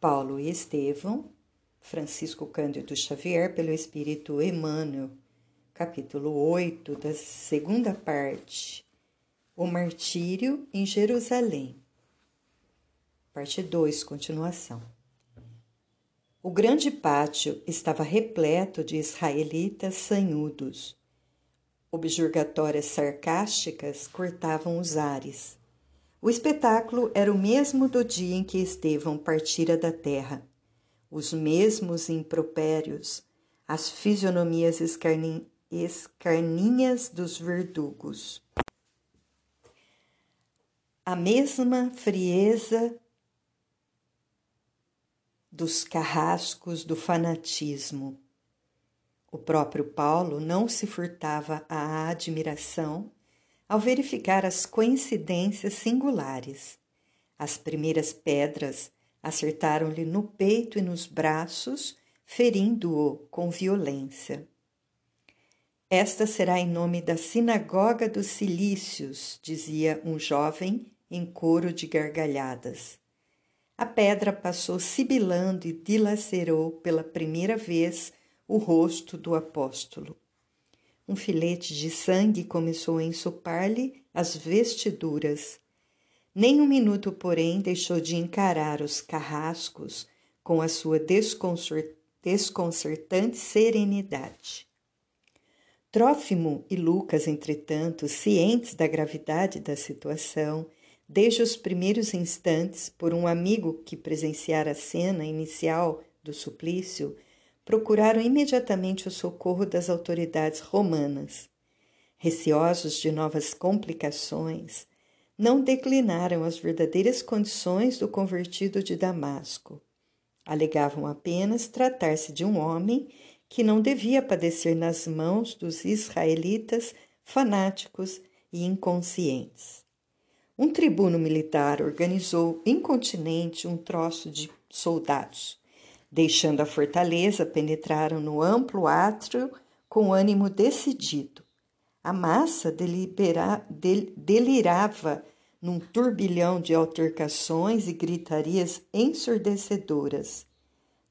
Paulo e Estevão, Francisco Cândido Xavier, pelo Espírito Emmanuel, capítulo 8, da segunda parte, O Martírio em Jerusalém. Parte 2, continuação. O grande pátio estava repleto de israelitas sanhudos. Objurgatórias sarcásticas cortavam os ares. O espetáculo era o mesmo do dia em que Estevão partira da terra. Os mesmos impropérios, as fisionomias escarnin escarninhas dos verdugos. A mesma frieza dos carrascos do fanatismo. O próprio Paulo não se furtava à admiração ao verificar as coincidências singulares. As primeiras pedras acertaram-lhe no peito e nos braços, ferindo-o com violência. Esta será em nome da Sinagoga dos Cilícios, dizia um jovem em coro de gargalhadas. A pedra passou sibilando e dilacerou pela primeira vez o rosto do apóstolo. Um filete de sangue começou a ensopar-lhe as vestiduras. Nem um minuto, porém, deixou de encarar os carrascos com a sua desconcertante serenidade. Trófimo e Lucas, entretanto, cientes da gravidade da situação, desde os primeiros instantes, por um amigo que presenciara a cena inicial do suplício, procuraram imediatamente o socorro das autoridades romanas. Receosos de novas complicações, não declinaram as verdadeiras condições do convertido de Damasco. Alegavam apenas tratar-se de um homem que não devia padecer nas mãos dos israelitas fanáticos e inconscientes. Um tribuno militar organizou incontinente um troço de soldados Deixando a fortaleza, penetraram no amplo átrio com ânimo decidido. A massa delibera, del, delirava num turbilhão de altercações e gritarias ensurdecedoras.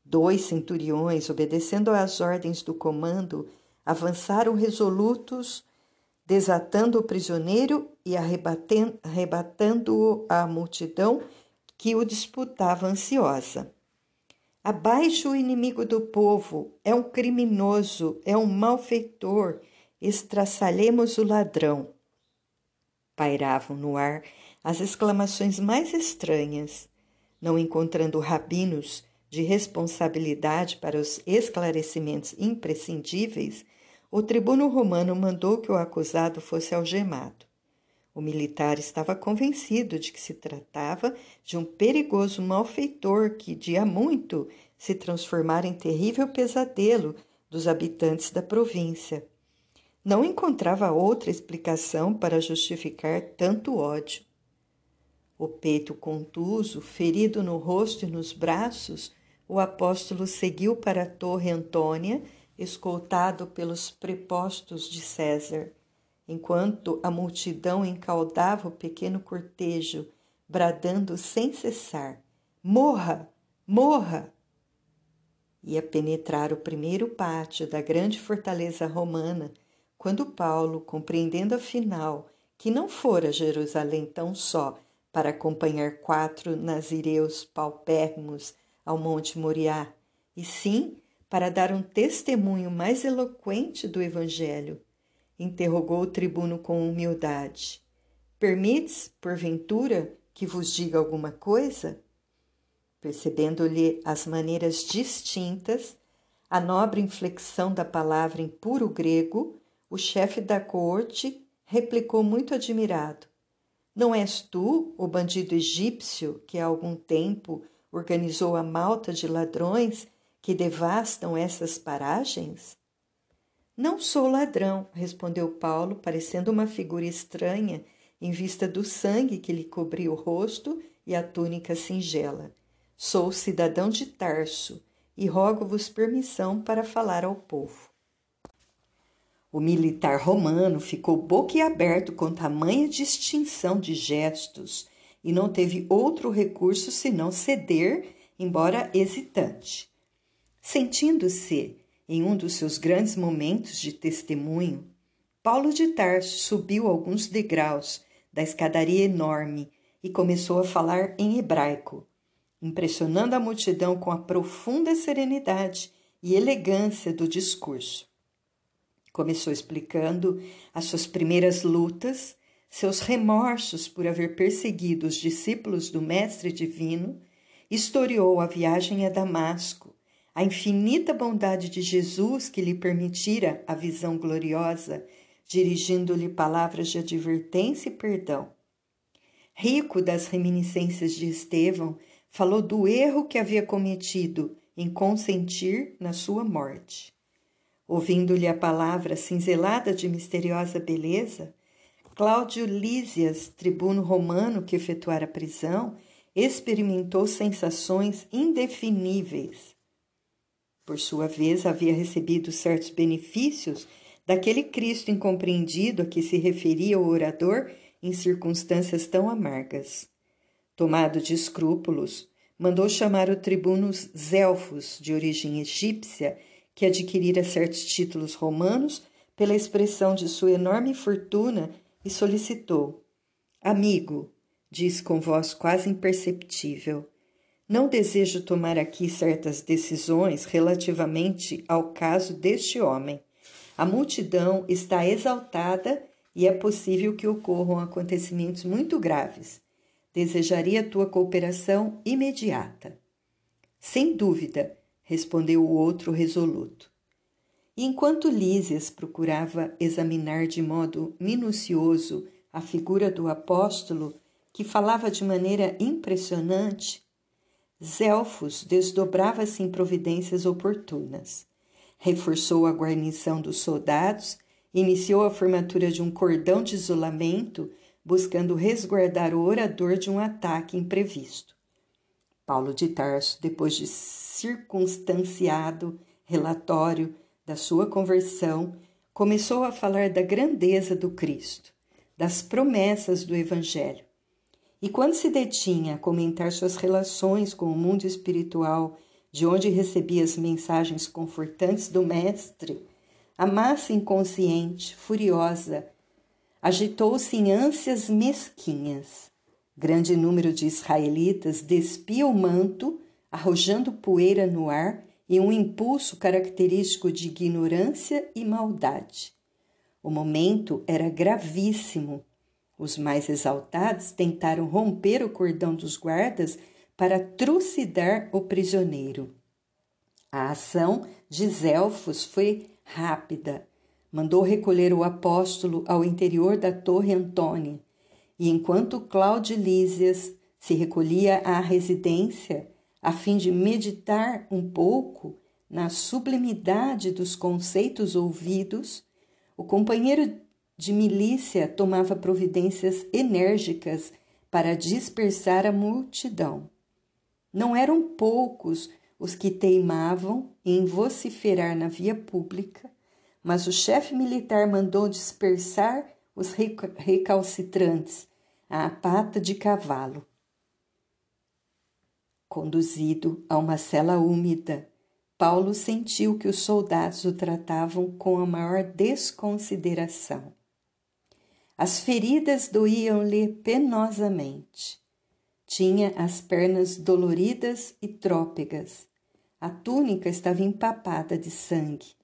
Dois centuriões, obedecendo às ordens do comando, avançaram resolutos, desatando o prisioneiro e arrebatando-o à multidão que o disputava ansiosa. Abaixo o inimigo do povo, é um criminoso, é um malfeitor, estraçalhemos o ladrão. Pairavam no ar as exclamações mais estranhas, não encontrando rabinos de responsabilidade para os esclarecimentos imprescindíveis, o tribuno romano mandou que o acusado fosse algemado. O militar estava convencido de que se tratava de um perigoso malfeitor que, há muito, se transformara em terrível pesadelo dos habitantes da província. Não encontrava outra explicação para justificar tanto ódio. O peito contuso, ferido no rosto e nos braços, o apóstolo seguiu para a Torre Antônia, escoltado pelos prepostos de César enquanto a multidão encaldava o pequeno cortejo, bradando sem cessar: Morra! Morra! Ia penetrar o primeiro pátio da grande fortaleza romana, quando Paulo, compreendendo afinal que não fora Jerusalém tão só para acompanhar quatro nazireus paupérrimos ao Monte Moriá, e sim para dar um testemunho mais eloquente do Evangelho, interrogou o tribuno com humildade. Permites, porventura, que vos diga alguma coisa? Percebendo-lhe as maneiras distintas, a nobre inflexão da palavra em puro grego, o chefe da corte replicou muito admirado: Não és tu o bandido egípcio que há algum tempo organizou a malta de ladrões que devastam essas paragens? Não sou ladrão, respondeu Paulo, parecendo uma figura estranha em vista do sangue que lhe cobria o rosto e a túnica singela. Sou cidadão de Tarso e rogo-vos permissão para falar ao povo. O militar romano ficou boquiaberto com tamanha distinção de gestos e não teve outro recurso senão ceder embora hesitante. Sentindo-se em um dos seus grandes momentos de testemunho, Paulo de Tarso subiu alguns degraus da escadaria enorme e começou a falar em hebraico, impressionando a multidão com a profunda serenidade e elegância do discurso. Começou explicando as suas primeiras lutas, seus remorsos por haver perseguido os discípulos do Mestre Divino, historiou a viagem a Damasco, a infinita bondade de Jesus que lhe permitira a visão gloriosa, dirigindo-lhe palavras de advertência e perdão. Rico das reminiscências de Estevão, falou do erro que havia cometido em consentir na sua morte. Ouvindo-lhe a palavra cinzelada de misteriosa beleza, Cláudio Lísias, tribuno romano que efetuara a prisão, experimentou sensações indefiníveis. Por sua vez, havia recebido certos benefícios daquele Cristo incompreendido a que se referia o orador em circunstâncias tão amargas. Tomado de escrúpulos, mandou chamar o tribuno Zelfos, de origem egípcia, que adquirira certos títulos romanos pela expressão de sua enorme fortuna e solicitou: Amigo, diz com voz quase imperceptível, não desejo tomar aqui certas decisões relativamente ao caso deste homem. A multidão está exaltada e é possível que ocorram acontecimentos muito graves. Desejaria tua cooperação imediata. Sem dúvida, respondeu o outro resoluto. Enquanto Lísias procurava examinar de modo minucioso a figura do apóstolo, que falava de maneira impressionante, Zelfos desdobrava-se em providências oportunas. Reforçou a guarnição dos soldados, iniciou a formatura de um cordão de isolamento, buscando resguardar o orador de um ataque imprevisto. Paulo de Tarso, depois de circunstanciado relatório da sua conversão, começou a falar da grandeza do Cristo, das promessas do Evangelho. E quando se detinha a comentar suas relações com o mundo espiritual, de onde recebia as mensagens confortantes do Mestre, a massa inconsciente, furiosa, agitou-se em ânsias mesquinhas Grande número de israelitas despia o manto, arrojando poeira no ar e um impulso característico de ignorância e maldade. O momento era gravíssimo. Os mais exaltados tentaram romper o cordão dos guardas para trucidar o prisioneiro. A ação de Zelfos foi rápida. Mandou recolher o apóstolo ao interior da Torre Antônia e enquanto Cláudio Lísias se recolhia à residência a fim de meditar um pouco na sublimidade dos conceitos ouvidos, o companheiro de milícia tomava providências enérgicas para dispersar a multidão. Não eram poucos os que teimavam em vociferar na via pública, mas o chefe militar mandou dispersar os recalcitrantes à pata de cavalo. Conduzido a uma cela úmida, Paulo sentiu que os soldados o tratavam com a maior desconsideração. As feridas doíam-lhe penosamente. Tinha as pernas doloridas e trópegas. A túnica estava empapada de sangue.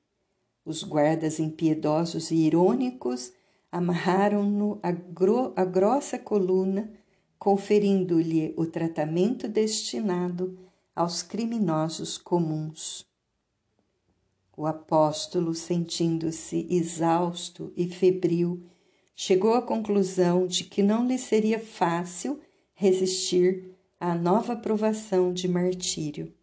Os guardas impiedosos e irônicos amarraram-no à, gro grossa coluna, conferindo-lhe o tratamento destinado aos criminosos comuns. O apóstolo, sentindo-se exausto e febril, chegou à conclusão de que não lhe seria fácil resistir à nova provação de martírio.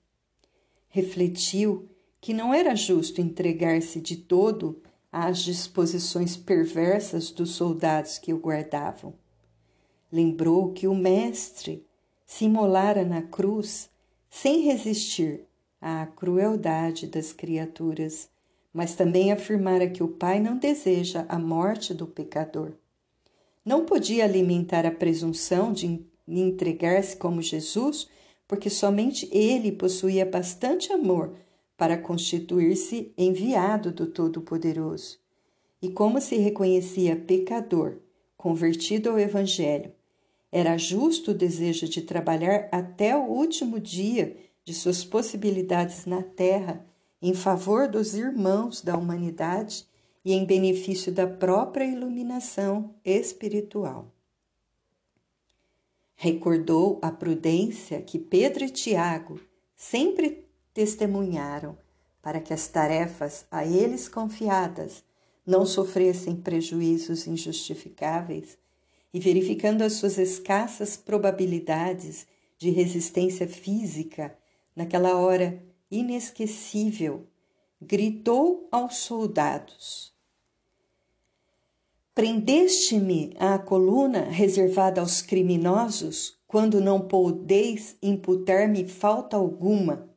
Refletiu que não era justo entregar-se de todo às disposições perversas dos soldados que o guardavam. Lembrou que o Mestre se imolara na cruz sem resistir à crueldade das criaturas, mas também afirmara que o Pai não deseja a morte do pecador. Não podia alimentar a presunção de entregar-se como Jesus porque somente ele possuía bastante amor para constituir-se enviado do Todo-Poderoso. E como se reconhecia pecador, convertido ao Evangelho, era justo o desejo de trabalhar até o último dia de suas possibilidades na terra em favor dos irmãos da humanidade e em benefício da própria iluminação espiritual. Recordou a prudência que Pedro e Tiago sempre testemunharam para que as tarefas a eles confiadas não sofressem prejuízos injustificáveis e verificando as suas escassas probabilidades de resistência física naquela hora inesquecível, gritou aos soldados: Prendeste-me à coluna reservada aos criminosos quando não podeis imputar-me falta alguma.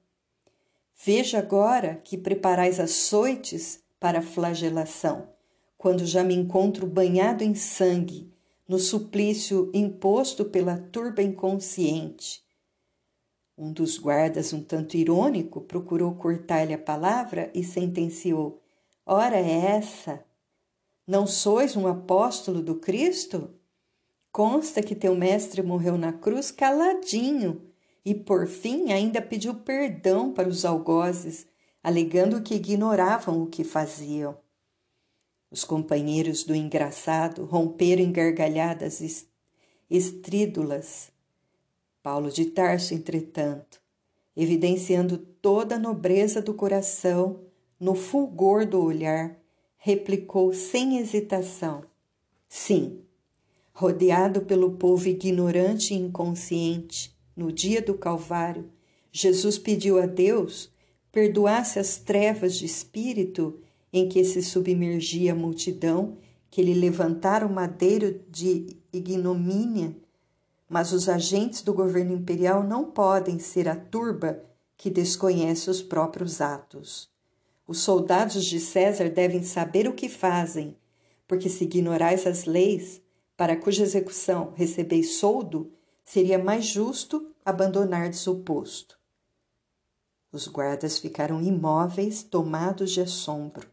Veja agora que preparais açoites para a flagelação, quando já me encontro banhado em sangue no suplício imposto pela turba inconsciente. Um dos guardas, um tanto irônico, procurou cortar-lhe a palavra e sentenciou: Ora é essa? Não sois um apóstolo do Cristo? Consta que teu mestre morreu na cruz caladinho e, por fim, ainda pediu perdão para os algozes, alegando que ignoravam o que faziam. Os companheiros do engraçado romperam em gargalhadas estrídulas. Paulo de Tarso, entretanto, evidenciando toda a nobreza do coração, no fulgor do olhar, replicou sem hesitação: Sim, rodeado pelo povo ignorante e inconsciente, no dia do Calvário, Jesus pediu a Deus perdoasse as trevas de espírito em que se submergia a multidão, que lhe levantara o madeiro de ignomínia, mas os agentes do governo imperial não podem ser a turba que desconhece os próprios atos. Os soldados de César devem saber o que fazem, porque se ignorais as leis, para cuja execução recebeis soldo, seria mais justo abandonardes o posto. Os guardas ficaram imóveis, tomados de assombro.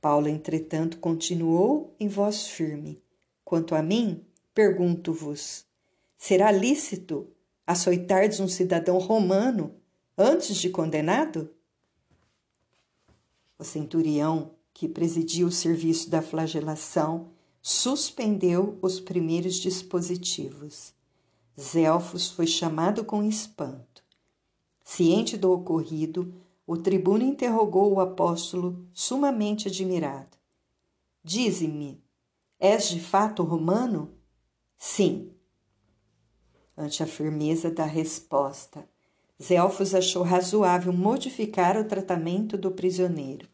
Paulo, entretanto, continuou em voz firme: Quanto a mim, pergunto-vos: será lícito açoitardes um cidadão romano antes de condenado? O centurião, que presidia o serviço da flagelação, suspendeu os primeiros dispositivos. Zelfos foi chamado com espanto. Ciente do ocorrido, o tribuno interrogou o apóstolo, sumamente admirado. Dize-me, és de fato romano? Sim. Ante a firmeza da resposta, Zelfos achou razoável modificar o tratamento do prisioneiro.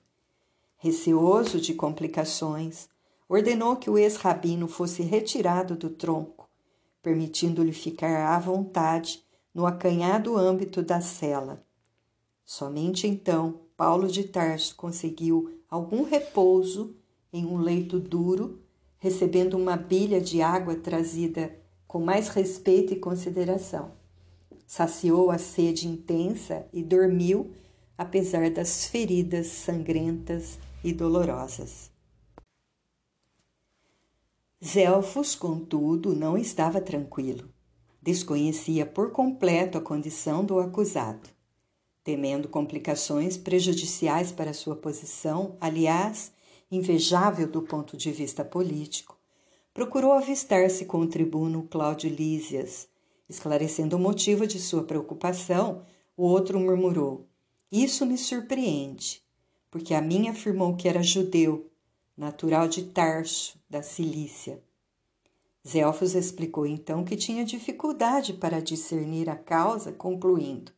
Receoso de complicações, ordenou que o ex-rabino fosse retirado do tronco, permitindo-lhe ficar à vontade no acanhado âmbito da cela Somente então Paulo de Tarso conseguiu algum repouso em um leito duro, recebendo uma bilha de água trazida com mais respeito e consideração. Saciou a sede intensa e dormiu, apesar das feridas sangrentas e dolorosas. Zelfos, contudo, não estava tranquilo. Desconhecia por completo a condição do acusado temendo complicações prejudiciais para sua posição, aliás, invejável do ponto de vista político, procurou avistar-se com o tribuno Cláudio Lísias. Esclarecendo o motivo de sua preocupação, o outro murmurou: Isso me surpreende, porque a mim afirmou que era judeu, natural de Tarso, da Cilícia. Zelfos explicou então que tinha dificuldade para discernir a causa, concluindo: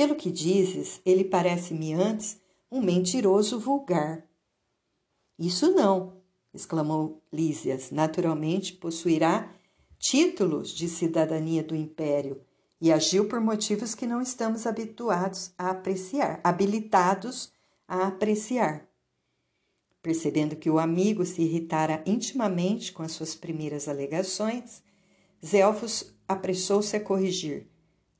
pelo que dizes, ele parece-me antes um mentiroso vulgar. Isso não, exclamou Lísias. Naturalmente possuirá títulos de cidadania do império e agiu por motivos que não estamos habituados a apreciar, habilitados a apreciar. Percebendo que o amigo se irritara intimamente com as suas primeiras alegações, Zelfos apressou-se a corrigir.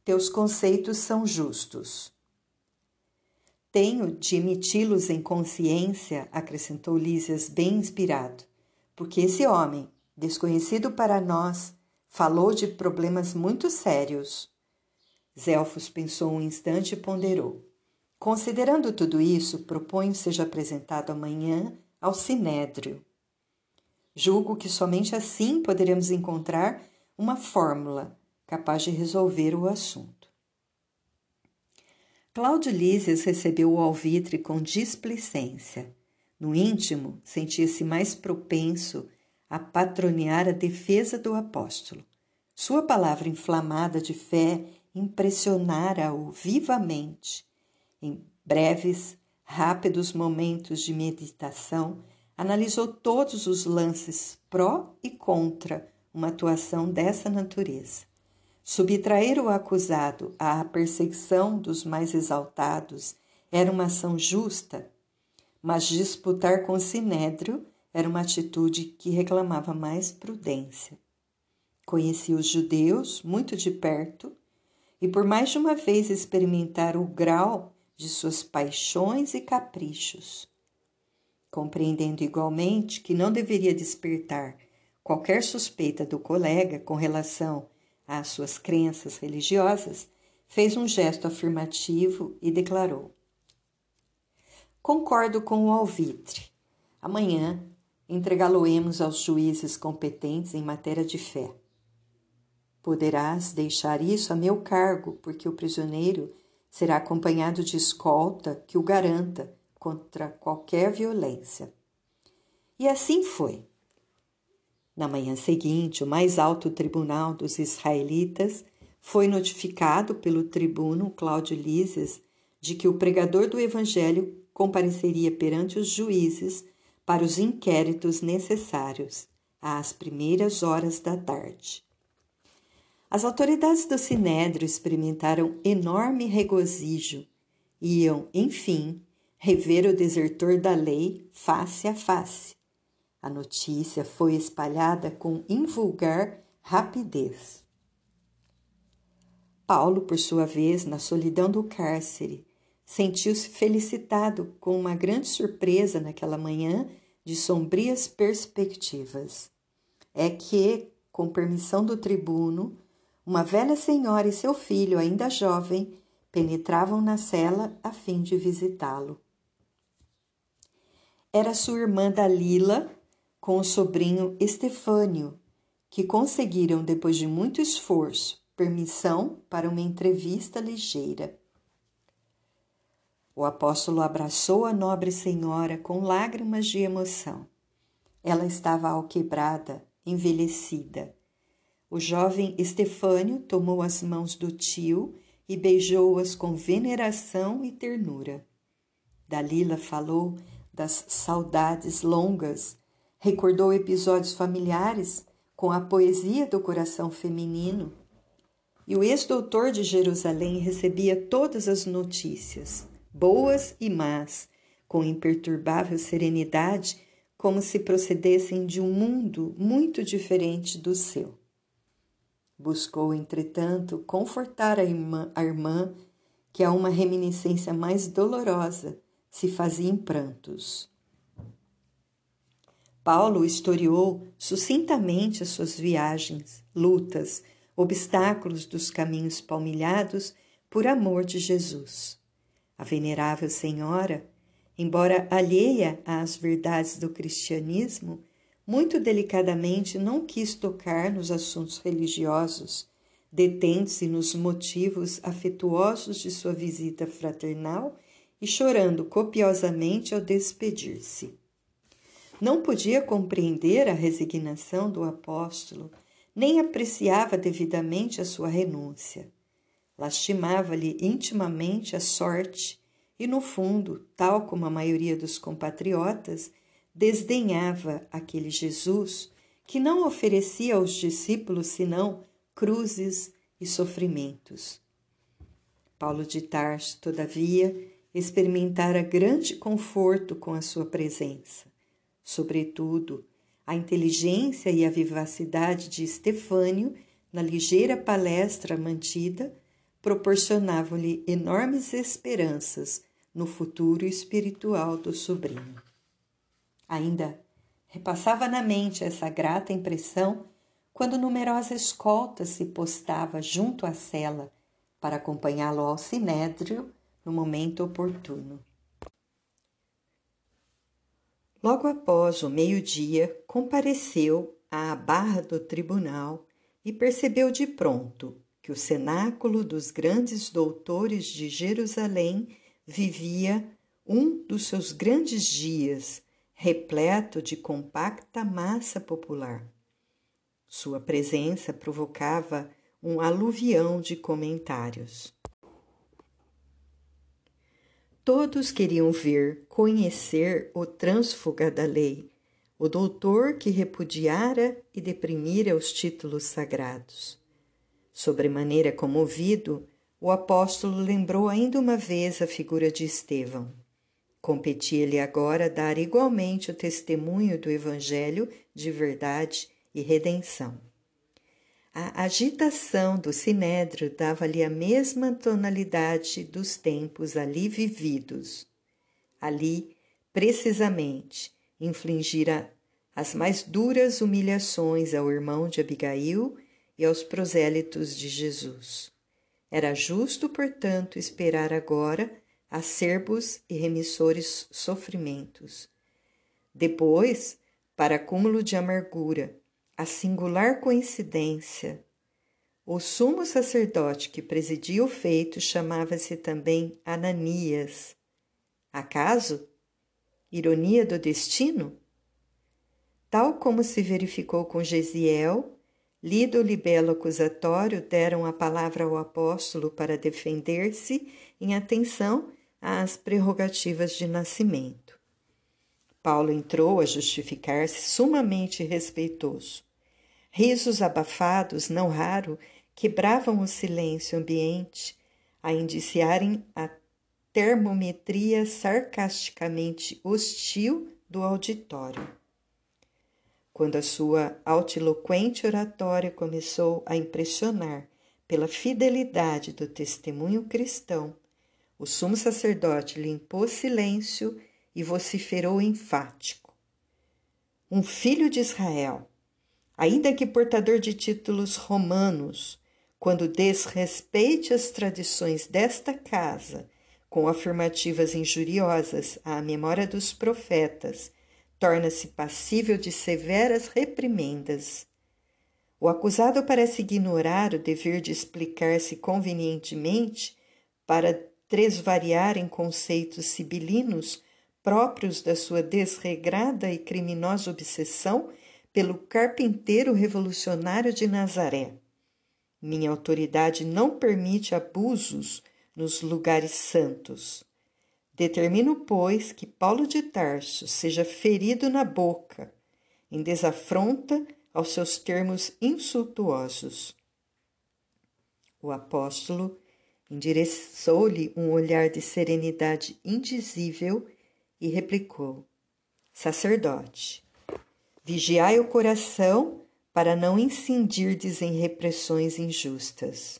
teus conceitos são justos. Tenho de emiti-los em consciência, acrescentou Lísias, bem inspirado, porque esse homem, desconhecido para nós, falou de problemas muito sérios. Zelfos pensou um instante e ponderou. Considerando tudo isso, proponho seja apresentado amanhã ao Sinédrio. Julgo que somente assim poderemos encontrar uma fórmula capaz de resolver o assunto. Cláudio Lísias recebeu o alvitre com displicência. No íntimo, sentia-se mais propenso a patronear a defesa do apóstolo. Sua palavra inflamada de fé impressionara-o vivamente. Em breves, rápidos momentos de meditação, analisou todos os lances pró e contra uma atuação dessa natureza. Subtrair o acusado à perseguição dos mais exaltados era uma ação justa, mas disputar com Sinédrio era uma atitude que reclamava mais prudência. Conhecia os judeus muito de perto e por mais de uma vez experimentar o grau de suas paixões e caprichos compreendendo igualmente que não deveria despertar qualquer suspeita do colega com relação às suas crenças religiosas, fez um gesto afirmativo e declarou: Concordo com o alvitre. Amanhã entregá-lo-emos aos juízes competentes em matéria de fé. Poderás deixar isso a meu cargo, porque o prisioneiro será acompanhado de escolta que o garanta contra qualquer violência. E assim foi. Na manhã seguinte, o mais alto tribunal dos israelitas foi notificado pelo tribuno Cláudio Lísias de que o pregador do evangelho compareceria perante os juízes para os inquéritos necessários às primeiras horas da tarde. As autoridades do Sinédrio experimentaram enorme regozijo. Iam, enfim, rever o desertor da lei face a face. A notícia foi espalhada com invulgar rapidez. Paulo, por sua vez, na solidão do cárcere, sentiu-se felicitado com uma grande surpresa naquela manhã de sombrias perspectivas. É que, com permissão do tribuno, uma velha senhora e seu filho, ainda jovem, penetravam na cela a fim de visitá-lo era sua irmã Dalila com o sobrinho Estefânio, que conseguiram, depois de muito esforço, permissão para uma entrevista ligeira. O apóstolo abraçou a nobre senhora com lágrimas de emoção. Ela estava alquebrada, envelhecida. O jovem Estefânio tomou as mãos do tio e beijou-as com veneração e ternura. Dalila falou das saudades longas, recordou episódios familiares com a poesia do coração feminino. E o ex-doutor de Jerusalém recebia todas as notícias, boas e más, com imperturbável serenidade, como se procedessem de um mundo muito diferente do seu. Buscou, entretanto, confortar a irmã, a irmã que há uma reminiscência mais dolorosa se fazia em prantos. Paulo historiou sucintamente as suas viagens, lutas, obstáculos dos caminhos palmilhados por amor de Jesus. A venerável senhora, embora alheia às verdades do cristianismo, muito delicadamente não quis tocar nos assuntos religiosos, detendo-se nos motivos afetuosos de sua visita fraternal e chorando copiosamente ao despedir-se. Não podia compreender a resignação do apóstolo, nem apreciava devidamente a sua renúncia. Lastimava-lhe intimamente a sorte e, no fundo, tal como a maioria dos compatriotas, desdenhava aquele Jesus que não oferecia aos discípulos senão cruzes e sofrimentos. Paulo de Tarso, todavia, experimentara grande conforto com a sua presença. Sobretudo, a inteligência e a vivacidade de Estefânio na ligeira palestra mantida proporcionavam-lhe enormes esperanças no futuro espiritual do sobrinho. Ainda repassava na mente essa grata impressão quando numerosa escolta se postava junto à cela para acompanhá-lo ao sinédrio no momento oportuno. Logo após o meio-dia, compareceu à barra do tribunal e percebeu de pronto que o cenáculo dos grandes doutores de Jerusalém vivia um dos seus grandes dias, repleto de compacta massa popular. Sua presença provocava um aluvião de comentários. Todos queriam ver, conhecer o trânsfuga da lei, o doutor que repudiara e deprimira os títulos sagrados. Sobremaneira comovido, o apóstolo lembrou ainda uma vez a figura de Estevão. Competia-lhe agora dar igualmente o testemunho do Evangelho de verdade e redenção. A agitação do sinédrio dava-lhe a mesma tonalidade dos tempos ali vividos. Ali, precisamente, infligira as mais duras humilhações ao irmão de Abigail e aos prosélitos de Jesus. Era justo, portanto, esperar agora acerbos e remissores sofrimentos. Depois, para cúmulo de amargura, a singular coincidência, o sumo sacerdote que presidia o feito chamava-se também Ananias. Acaso? Ironia do destino? Tal como se verificou com Gesiel, lido o libelo acusatório, deram a palavra ao apóstolo para defender-se em atenção às prerrogativas de nascimento. Paulo entrou a justificar-se sumamente respeitoso. Risos abafados, não raro, quebravam o silêncio ambiente, a indiciarem a termometria sarcasticamente hostil do auditório. Quando a sua altiloquente oratória começou a impressionar pela fidelidade do testemunho cristão, o sumo sacerdote limpou silêncio e vociferou enfático. Um filho de Israel, ainda que portador de títulos romanos, quando desrespeite as tradições desta casa com afirmativas injuriosas à memória dos profetas, torna-se passível de severas reprimendas. O acusado parece ignorar o dever de explicar-se convenientemente para tresvariar em conceitos sibilinos próprios da sua desregrada e criminosa obsessão pelo carpinteiro revolucionário de Nazaré. Minha autoridade não permite abusos nos lugares santos. Determino, pois, que Paulo de Tarso seja ferido na boca, em desafronta aos seus termos insultuosos. O apóstolo endereçou-lhe um olhar de serenidade indizível e replicou: Sacerdote, vigiai o coração para não incindirdes em repressões injustas.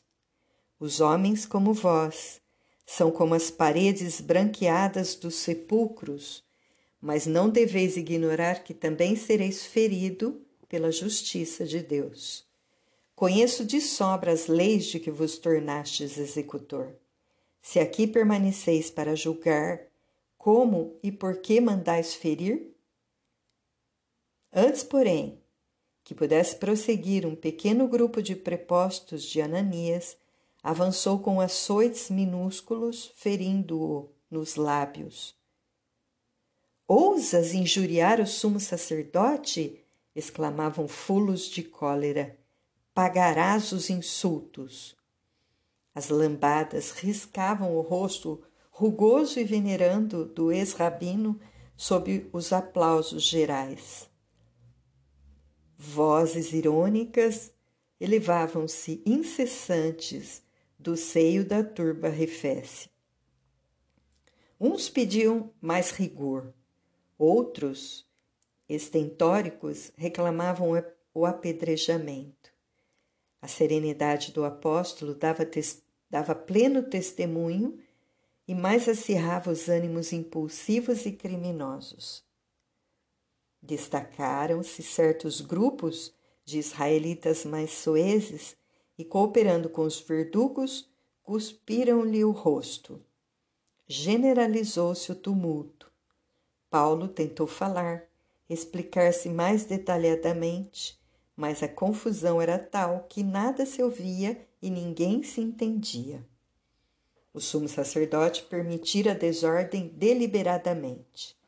Os homens como vós são como as paredes branqueadas dos sepulcros, mas não deveis ignorar que também sereis ferido pela justiça de Deus. Conheço de sobra as leis de que vos tornastes executor. Se aqui permaneceis para julgar, como e por que mandais ferir? Antes, porém, que pudesse prosseguir um pequeno grupo de prepostos de Ananias, avançou com açoites minúsculos, ferindo-o nos lábios. Ousas injuriar o sumo sacerdote? exclamavam fulos de cólera. Pagarás os insultos. As lambadas riscavam o rosto rugoso e venerando do ex-rabino sob os aplausos gerais. Vozes irônicas elevavam-se incessantes do seio da turba refesse. Uns pediam mais rigor, outros, estentóricos, reclamavam o apedrejamento. A serenidade do apóstolo dava dava pleno testemunho e mais acirrava os ânimos impulsivos e criminosos. Destacaram-se certos grupos de israelitas mais soeses e, cooperando com os verdugos, cuspiram-lhe o rosto. Generalizou-se o tumulto. Paulo tentou falar, explicar-se mais detalhadamente, mas a confusão era tal que nada se ouvia e ninguém se entendia. O sumo sacerdote permitira a desordem deliberadamente.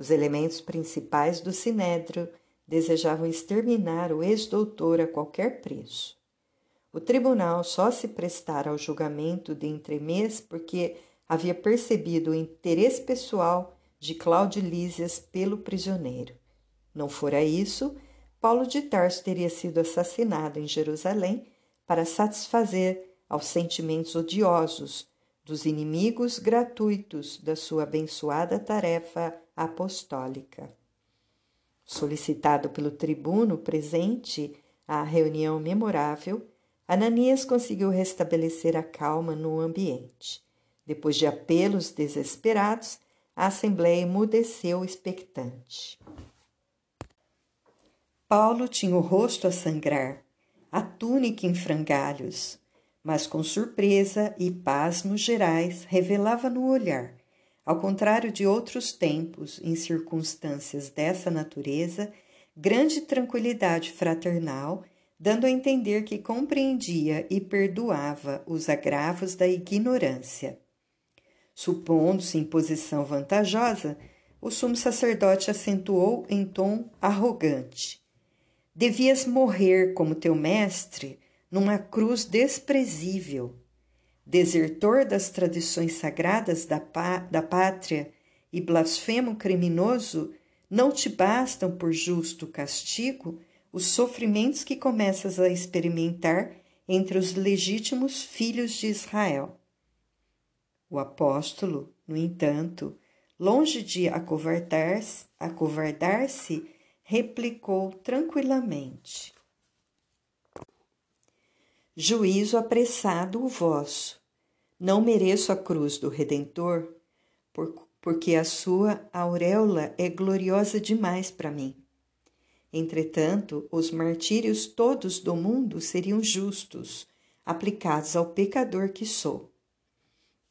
Os elementos principais do sinédrio desejavam exterminar o ex-doutor a qualquer preço. O tribunal só se prestara ao julgamento de entremês porque havia percebido o interesse pessoal de Cláudio Lísias pelo prisioneiro. Não fora isso, Paulo de Tarso teria sido assassinado em Jerusalém para satisfazer aos sentimentos odiosos dos inimigos gratuitos da sua abençoada tarefa apostólica. Solicitado pelo tribuno presente à reunião memorável, Ananias conseguiu restabelecer a calma no ambiente. Depois de apelos desesperados, a assembleia emudeceu expectante. Paulo tinha o rosto a sangrar, a túnica em frangalhos, mas com surpresa e pasmos gerais revelava no olhar, ao contrário de outros tempos em circunstâncias dessa natureza, grande tranquilidade fraternal, dando a entender que compreendia e perdoava os agravos da ignorância. Supondo-se em posição vantajosa, o sumo sacerdote acentuou em tom arrogante: Devias morrer como teu mestre numa cruz desprezível. Desertor das tradições sagradas da, da pátria e blasfemo criminoso, não te bastam por justo castigo os sofrimentos que começas a experimentar entre os legítimos filhos de Israel. O apóstolo, no entanto, longe de acovardar-se, acovardar replicou tranquilamente: Juízo apressado o vosso. Não mereço a cruz do Redentor, por, porque a sua auréola é gloriosa demais para mim. Entretanto, os martírios todos do mundo seriam justos, aplicados ao pecador que sou.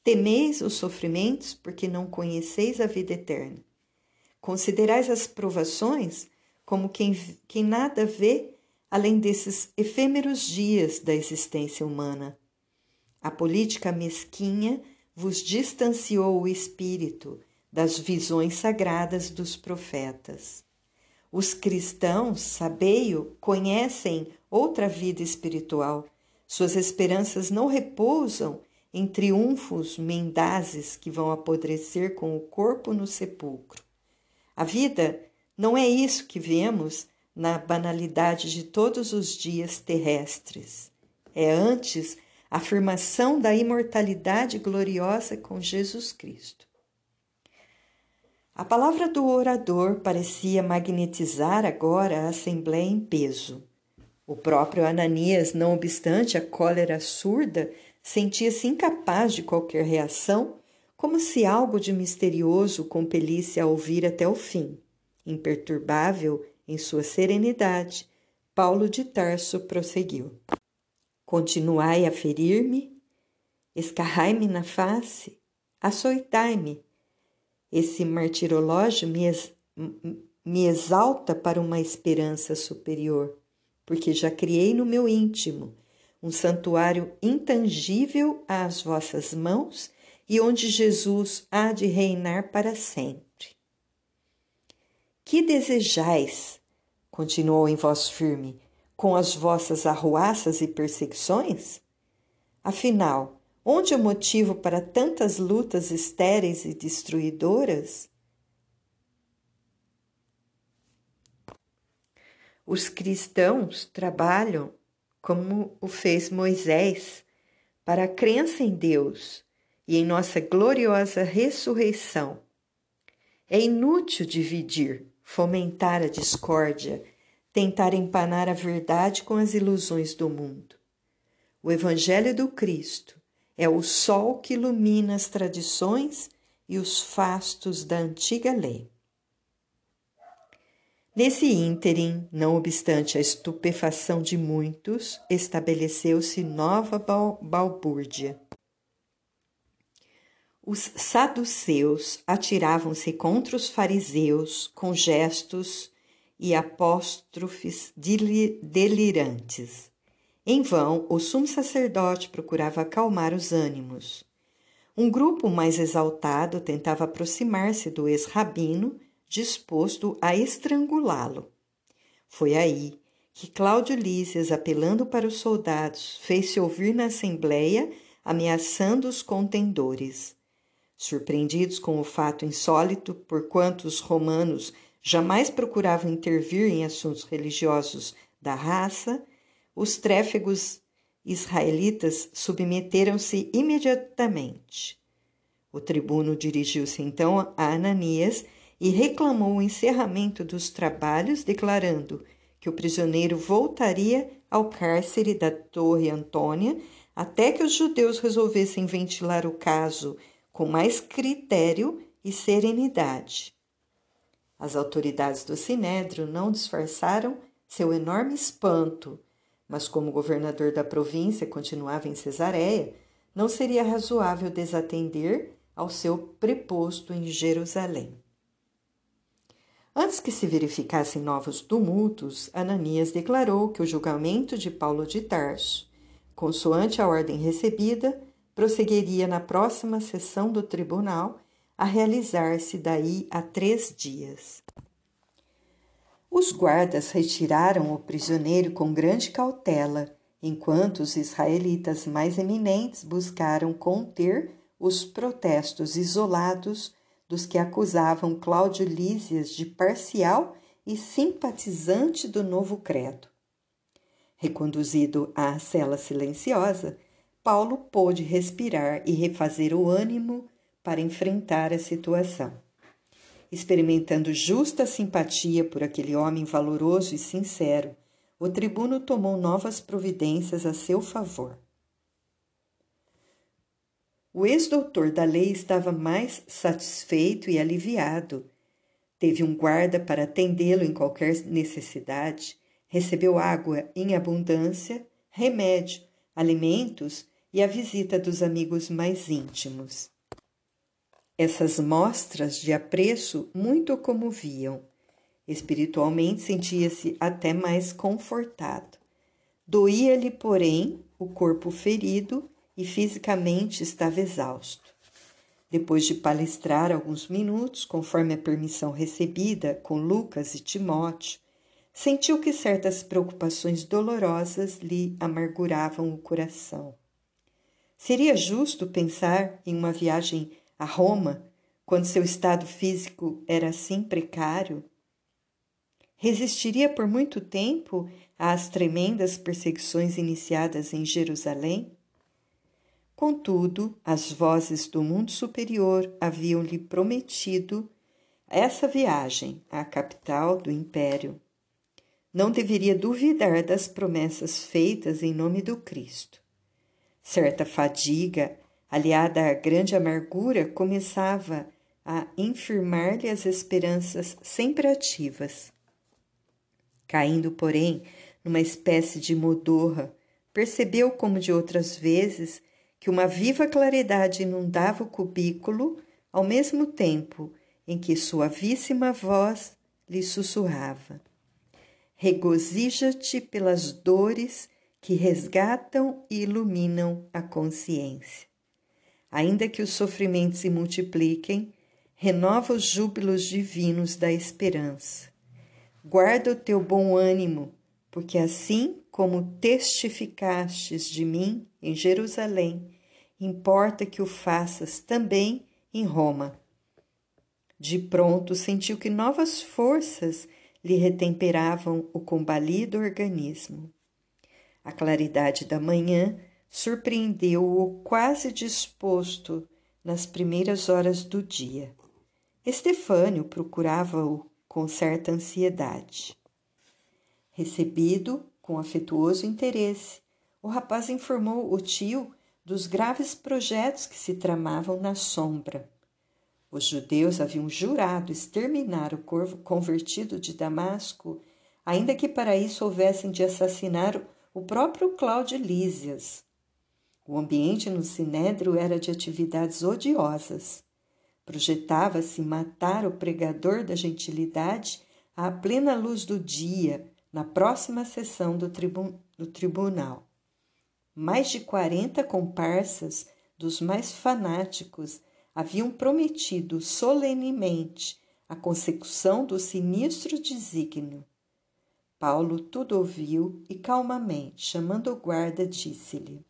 Temeis os sofrimentos, porque não conheceis a vida eterna. Considerais as provações como quem, quem nada vê além desses efêmeros dias da existência humana. A política mesquinha vos distanciou o espírito das visões sagradas dos profetas. Os cristãos, sabeio, conhecem outra vida espiritual. Suas esperanças não repousam em triunfos mendazes que vão apodrecer com o corpo no sepulcro. A vida não é isso que vemos na banalidade de todos os dias terrestres. É antes afirmação da imortalidade gloriosa com Jesus Cristo. A palavra do orador parecia magnetizar agora a assembleia em peso. O próprio Ananias, não obstante a cólera surda, sentia-se incapaz de qualquer reação, como se algo de misterioso o compelisse a ouvir até o fim. Imperturbável em sua serenidade, Paulo de Tarso prosseguiu: Continuai a ferir-me, escarrai-me na face, açoitai-me. Esse martirológio me, ex me exalta para uma esperança superior, porque já criei no meu íntimo um santuário intangível às vossas mãos e onde Jesus há de reinar para sempre. Que desejais continuou em voz firme, com as vossas arruaças e perseguições? Afinal, onde o motivo para tantas lutas estéreis e destruidoras? Os cristãos trabalham como o fez Moisés para a crença em Deus e em nossa gloriosa ressurreição. É inútil dividir, fomentar a discórdia, tentar empanar a verdade com as ilusões do mundo. O Evangelho do Cristo é o sol que ilumina as tradições e os fastos da antiga lei. Nesse ínterim, não obstante a estupefação de muitos, estabeleceu-se nova balbúrdia. Os saduceus atiravam-se contra os fariseus com gestos e apóstrofes delirantes. Em vão, o sumo sacerdote procurava acalmar os ânimos. Um grupo mais exaltado tentava aproximar-se do ex-rabino disposto a estrangulá-lo. Foi aí que Cláudio Lísias, apelando para os soldados, fez-se ouvir na assembleia, ameaçando os contendores. Surpreendidos com o fato insólito, porquanto os romanos jamais procuravam intervir em assuntos religiosos da raça, os tréfegos israelitas submeteram-se imediatamente. O tribuno dirigiu-se então a Ananias e reclamou o encerramento dos trabalhos, declarando que o prisioneiro voltaria ao cárcere da Torre Antônia até que os judeus resolvessem ventilar o caso com mais critério e serenidade. As autoridades do Sinédrio não disfarçaram seu enorme espanto, mas como o governador da província continuava em Cesareia, não seria razoável desatender ao seu preposto em Jerusalém. Antes que se verificassem novos tumultos, Ananias declarou que o julgamento de Paulo de Tarso, consoante a ordem recebida, prosseguiria na próxima sessão do tribunal, a realizar-se daí a três dias. Os guardas retiraram o prisioneiro com grande cautela, enquanto os israelitas mais eminentes buscaram conter os protestos isolados dos que acusavam Cláudio Lísias de parcial e simpatizante do novo credo. Reconduzido à cela silenciosa, Paulo pôde respirar e refazer o ânimo para enfrentar a situação. Experimentando justa simpatia por aquele homem valoroso e sincero, o tribuno tomou novas providências a seu favor. O ex-doutor da lei estava mais satisfeito e aliviado. Teve um guarda para atendê-lo em qualquer necessidade, recebeu água em abundância, remédio, alimentos e a visita dos amigos mais íntimos. Essas mostras de apreço muito comoviam. Espiritualmente sentia-se até mais confortado. Doía-lhe, porém, o corpo ferido e fisicamente estava exausto. Depois de palestrar alguns minutos, conforme a permissão recebida com Lucas e Timóteo, sentiu que certas preocupações dolorosas lhe amarguravam o coração. Seria justo pensar em uma viagem a Roma quando seu estado físico era assim precário? Resistiria por muito tempo às tremendas perseguições iniciadas em Jerusalém? Contudo, as vozes do mundo superior haviam-lhe prometido essa viagem à capital do império. Não deveria duvidar das promessas feitas em nome do Cristo. Certa fadiga, aliada à grande amargura, começava a infirmar-lhe as esperanças sempre ativas. Caindo, porém, numa espécie de modorra, percebeu, como de outras vezes, que uma viva claridade inundava o cubículo, ao mesmo tempo em que suavíssima voz lhe sussurrava: Regozija-te pelas dores que resgatam e iluminam a consciência. Ainda que os sofrimentos se multipliquem, renova os júbilos divinos da esperança. Guarda o teu bom ânimo, porque assim como testificastes de mim em Jerusalém, importa que o faças também em Roma. De pronto sentiu que novas forças lhe retemperavam o combalido organismo. A claridade da manhã surpreendeu-o quase disposto nas primeiras horas do dia. Estefânio procurava-o com certa ansiedade. Recebido com afetuoso interesse, o rapaz informou o tio dos graves projetos que se tramavam na sombra. Os judeus haviam jurado exterminar o corvo convertido de Damasco, ainda que para isso houvessem de assassinar o próprio Cláudio Lísias. O ambiente no Sinédrio era de atividades odiosas. Projetava-se matar o pregador da gentilidade à plena luz do dia, na próxima sessão do, do tribunal. Mais de quarenta comparsas dos mais fanáticos haviam prometido solenemente a consecução do sinistro desígnio. Paulo tudo ouviu e calmamente, chamando o guarda, disse-lhe: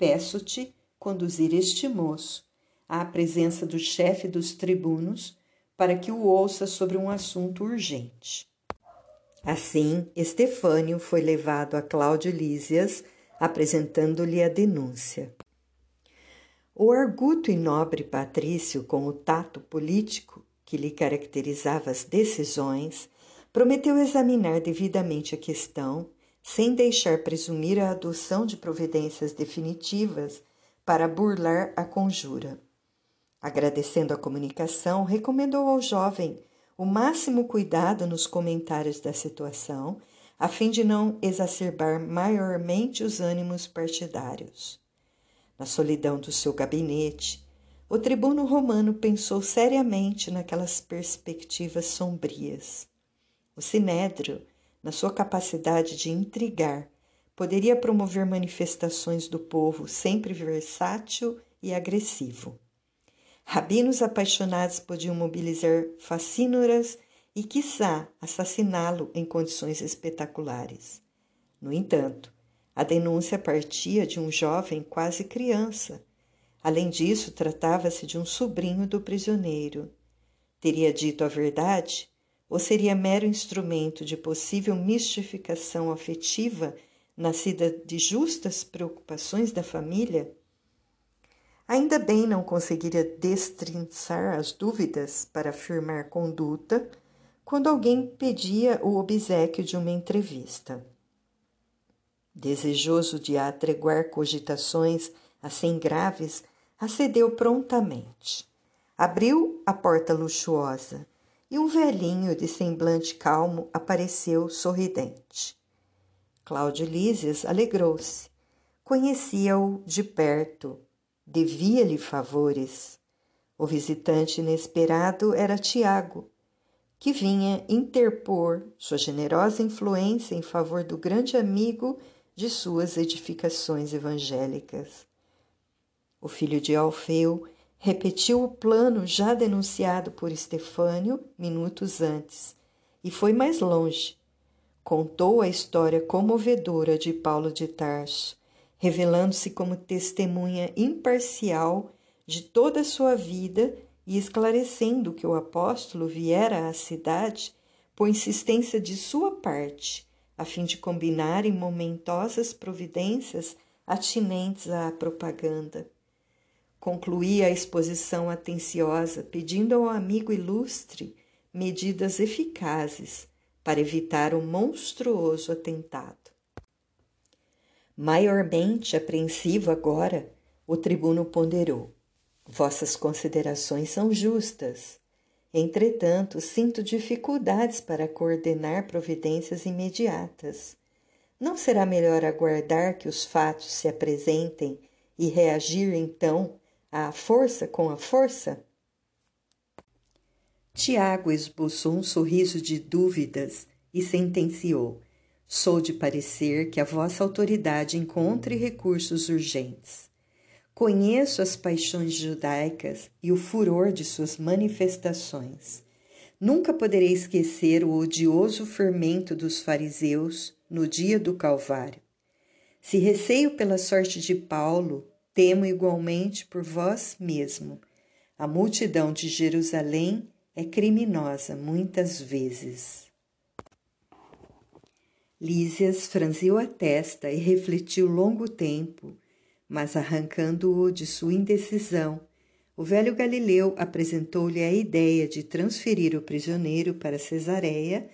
Peço-te conduzir este moço à presença do chefe dos tribunos para que o ouça sobre um assunto urgente. Assim, Estefânio foi levado a Cláudio Lísias, apresentando-lhe a denúncia. O arguto e nobre patrício, com o tato político que lhe caracterizava as decisões, prometeu examinar devidamente a questão, sem deixar presumir a adoção de providências definitivas para burlar a conjura. Agradecendo a comunicação, recomendou ao jovem o máximo cuidado nos comentários da situação, a fim de não exacerbar maiormente os ânimos partidários. Na solidão do seu gabinete, o tribuno romano pensou seriamente naquelas perspectivas sombrias. O sinédrio, na sua capacidade de intrigar, poderia promover manifestações do povo sempre versátil e agressivo. Rabinos apaixonados podiam mobilizar facínoras e, quiçá, assassiná-lo em condições espetaculares. No entanto, a denúncia partia de um jovem quase criança. Além disso, tratava-se de um sobrinho do prisioneiro. Teria dito a verdade ou seria mero instrumento de possível mistificação afetiva nascida de justas preocupações da família? Ainda bem não conseguiria destrinçar as dúvidas para afirmar conduta quando alguém pedia o obsequio de uma entrevista. Desejoso de atreguar cogitações assim graves, acedeu prontamente. Abriu a porta luxuosa e um velhinho de semblante calmo apareceu sorridente. Cláudio Lísias alegrou-se. Conhecia-o de perto, devia-lhe favores. O visitante inesperado era Tiago, que vinha interpor sua generosa influência em favor do grande amigo de suas edificações evangélicas. O filho de Alfeu repetiu o plano já denunciado por Estefânio minutos antes e foi mais longe. Contou a história comovedora de Paulo de Tarso, revelando-se como testemunha imparcial de toda a sua vida e esclarecendo que o apóstolo viera à cidade por insistência de sua parte a fim de combinar em momentosas providências atinentes à propaganda. Concluía a exposição atenciosa, pedindo ao amigo ilustre medidas eficazes para evitar o monstruoso atentado. Maiormente apreensivo agora, o tribuno ponderou: Vossas considerações são justas. Entretanto, sinto dificuldades para coordenar providências imediatas. Não será melhor aguardar que os fatos se apresentem e reagir então à força com a força? Tiago esboçou um sorriso de dúvidas e sentenciou: Sou de parecer que a vossa autoridade encontre recursos urgentes. Conheço as paixões judaicas e o furor de suas manifestações. Nunca poderei esquecer o odioso fermento dos fariseus no dia do Calvário. Se receio pela sorte de Paulo, temo igualmente por vós mesmo. A multidão de Jerusalém é criminosa muitas vezes. Lísias franziu a testa e refletiu longo tempo mas arrancando-o de sua indecisão, o velho Galileu apresentou-lhe a ideia de transferir o prisioneiro para Cesareia,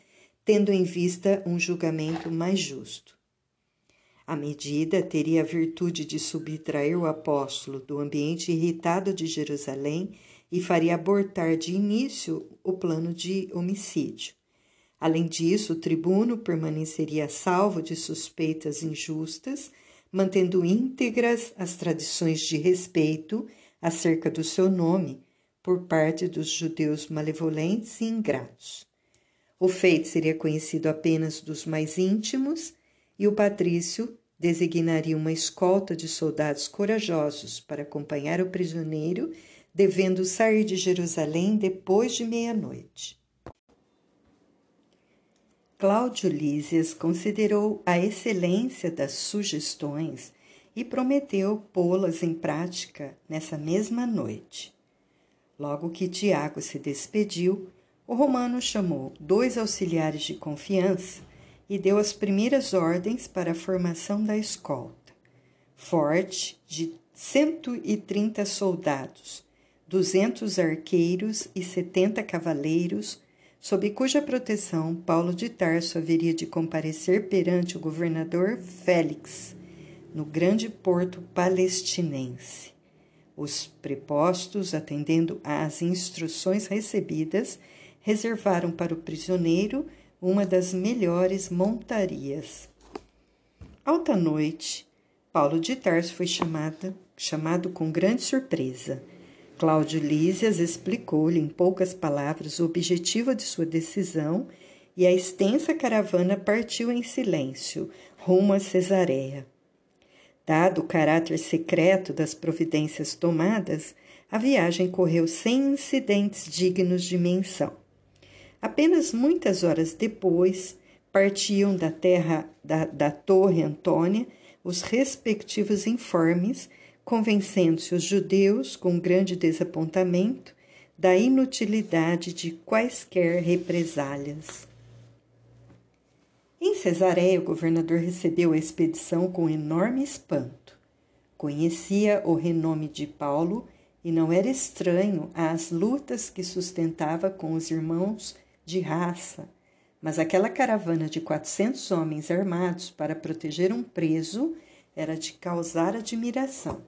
tendo em vista um julgamento mais justo. A medida teria a virtude de subtrair o apóstolo do ambiente irritado de Jerusalém e faria abortar de início o plano de homicídio. Além disso, o tribuno permaneceria salvo de suspeitas injustas, mantendo íntegras as tradições de respeito acerca do seu nome por parte dos judeus malevolentes e ingratos. O feito seria conhecido apenas dos mais íntimos e o patrício designaria uma escolta de soldados corajosos para acompanhar o prisioneiro, devendo sair de Jerusalém depois de meia-noite. Cláudio Lísias considerou a excelência das sugestões e prometeu pô-las em prática nessa mesma noite. Logo que Tiago se despediu, o romano chamou dois auxiliares de confiança e deu as primeiras ordens para a formação da escolta. Forte de 130 soldados, 200 arqueiros e 70 cavaleiros, sob cuja proteção Paulo de Tarso haveria de comparecer perante o governador Félix, no grande porto palestinense. Os prepostos, atendendo às instruções recebidas, reservaram para o prisioneiro uma das melhores montarias. Alta noite, Paulo de Tarso foi chamado, chamado com grande surpresa. Cláudio Lísias explicou-lhe em poucas palavras o objetivo de sua decisão e a extensa caravana partiu em silêncio rumo a Cesareia. Dado o caráter secreto das providências tomadas, a viagem correu sem incidentes dignos de menção. Apenas muitas horas depois, partiam da terra da, da Torre Antônia os respectivos informes, convencendo-se os judeus, com grande desapontamento, da inutilidade de quaisquer represálias. Em Cesareia, o governador recebeu a expedição com enorme espanto. Conhecia o renome de Paulo e não era estranho às lutas que sustentava com os irmãos de raça, mas aquela caravana de quatrocentos homens armados para proteger um preso era de causar admiração.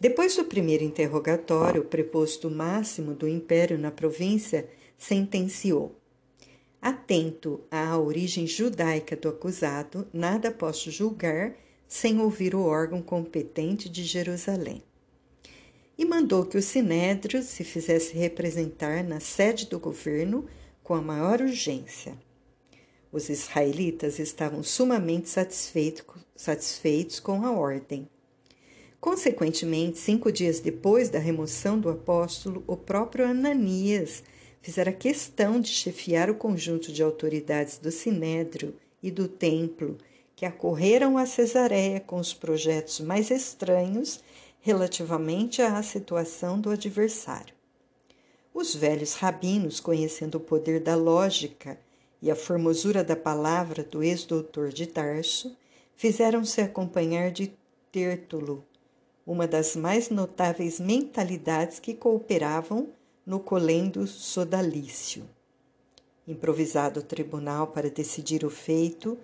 Depois do primeiro interrogatório, o preposto máximo do império na província sentenciou: Atento à origem judaica do acusado, nada posso julgar sem ouvir o órgão competente de Jerusalém e mandou que o Sinédrio se fizesse representar na sede do governo com a maior urgência. Os israelitas estavam sumamente satisfeitos, com a ordem. Consequentemente, cinco dias depois da remoção do apóstolo, o próprio Ananias fizera questão de chefiar o conjunto de autoridades do Sinédrio e do templo que acorreram a Cesareia com os projetos mais estranhos relativamente à situação do adversário. Os velhos rabinos, conhecendo o poder da lógica e a formosura da palavra do ex-doutor de Tarso, fizeram-se acompanhar de Tértulo, uma das mais notáveis mentalidades que cooperavam no colendo sodalício. Improvisado o tribunal para decidir o feito,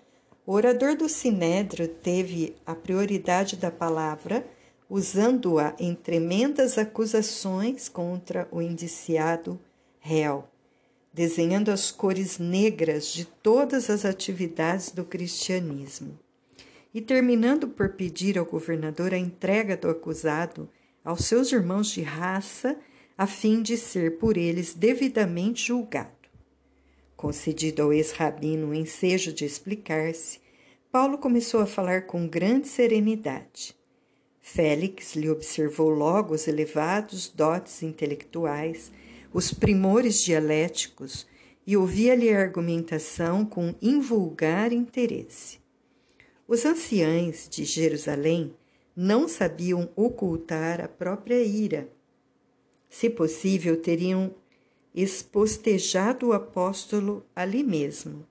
o orador do Sinédrio teve a prioridade da palavra usando-a em tremendas acusações contra o indiciado réu, desenhando as cores negras de todas as atividades do cristianismo, e terminando por pedir ao governador a entrega do acusado aos seus irmãos de raça, a fim de ser por eles devidamente julgado. Concedido ao ex-rabino o ensejo de explicar-se, Paulo começou a falar com grande serenidade. Félix lhe observou logo os elevados dotes intelectuais, os primores dialéticos e ouvia-lhe a argumentação com invulgar interesse. Os anciães de Jerusalém não sabiam ocultar a própria ira. Se possível, teriam espostejado o apóstolo ali mesmo.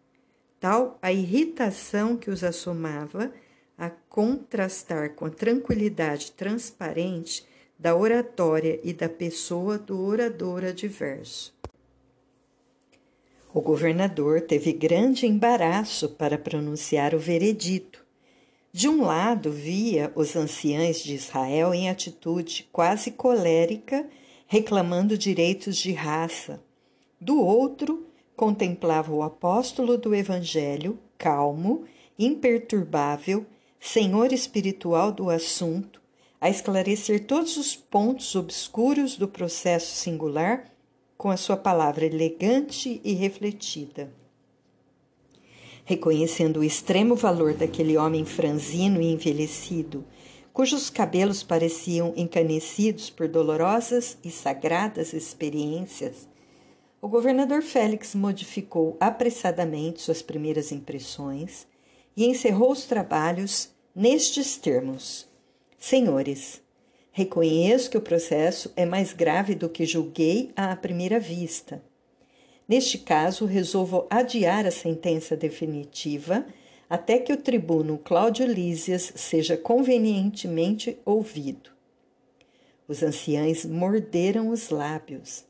Tal a irritação que os assomava a contrastar com a tranquilidade transparente da oratória e da pessoa do orador adverso. O governador teve grande embaraço para pronunciar o veredito. De um lado, via os anciães de Israel em atitude quase colérica, reclamando direitos de raça. Do outro, contemplava o apóstolo do Evangelho, calmo, imperturbável, senhor espiritual do assunto, a esclarecer todos os pontos obscuros do processo singular com a sua palavra elegante e refletida. Reconhecendo o extremo valor daquele homem franzino e envelhecido, cujos cabelos pareciam encanecidos por dolorosas e sagradas experiências, o governador Félix modificou apressadamente suas primeiras impressões e encerrou os trabalhos nestes termos: Senhores, reconheço que o processo é mais grave do que julguei à primeira vista. Neste caso, resolvo adiar a sentença definitiva até que o tribuno Cláudio Lísias seja convenientemente ouvido. Os anciães morderam os lábios.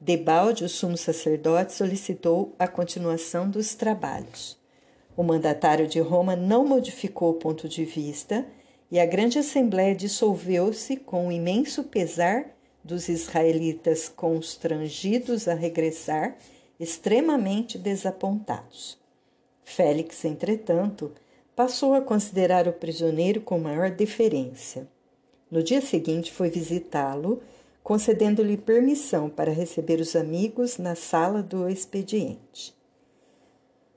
Debalde, o sumo sacerdote, solicitou a continuação dos trabalhos. O mandatário de Roma não modificou o ponto de vista e a grande assembléia dissolveu-se com o imenso pesar dos israelitas constrangidos a regressar, extremamente desapontados. Félix, entretanto, passou a considerar o prisioneiro com maior deferência. No dia seguinte foi visitá-lo, concedendo-lhe permissão para receber os amigos na sala do expediente.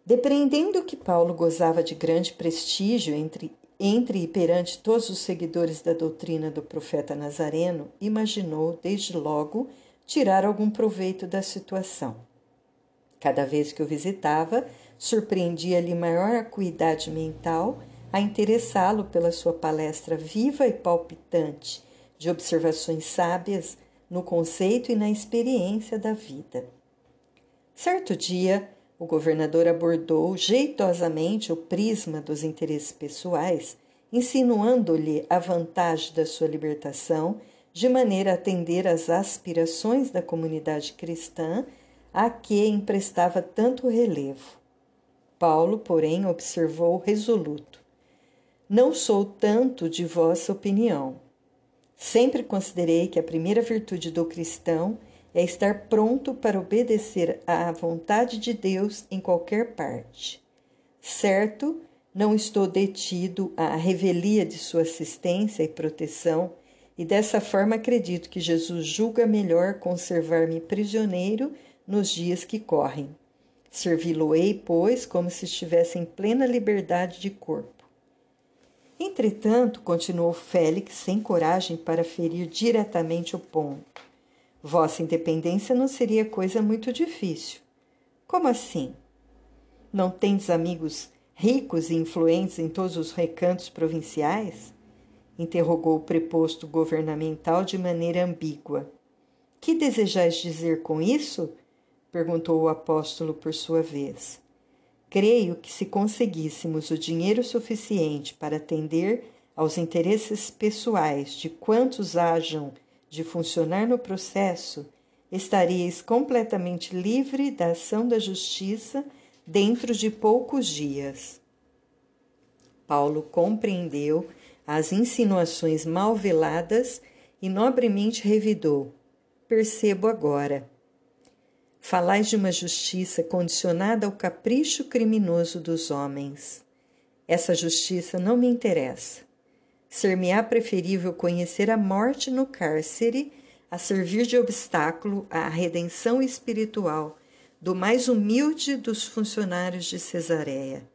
Depreendendo que Paulo gozava de grande prestígio entre, entre e perante todos os seguidores da doutrina do profeta Nazareno, imaginou, desde logo, tirar algum proveito da situação. Cada vez que o visitava, surpreendia-lhe maior acuidade mental a interessá-lo pela sua palestra viva e palpitante de observações sábias no conceito e na experiência da vida. Certo dia, o governador abordou jeitosamente o prisma dos interesses pessoais, insinuando-lhe a vantagem da sua libertação, de maneira a atender às aspirações da comunidade cristã a que emprestava tanto relevo. Paulo, porém, observou resoluto: Não sou tanto de vossa opinião. Sempre considerei que a primeira virtude do cristão é estar pronto para obedecer à vontade de Deus em qualquer parte. Certo, não estou detido à revelia de sua assistência e proteção, e dessa forma acredito que Jesus julga melhor conservar-me prisioneiro nos dias que correm. Servi-lo-ei, pois, como se estivesse em plena liberdade de corpo. Entretanto, continuou Félix sem coragem para ferir diretamente o ponto. Vossa independência não seria coisa muito difícil. Como assim? Não tendes amigos ricos e influentes em todos os recantos provinciais? Interrogou o preposto governamental de maneira ambígua. Que desejais dizer com isso? perguntou o apóstolo por sua vez. Creio que se conseguíssemos o dinheiro suficiente para atender aos interesses pessoais de quantos hajam de funcionar no processo, estaríeis completamente livre da ação da justiça dentro de poucos dias. Paulo compreendeu as insinuações mal veladas e nobremente revidou: Percebo agora. Falais de uma justiça condicionada ao capricho criminoso dos homens. Essa justiça não me interessa. Ser-me-á preferível conhecer a morte no cárcere a servir de obstáculo à redenção espiritual do mais humilde dos funcionários de Cesareia.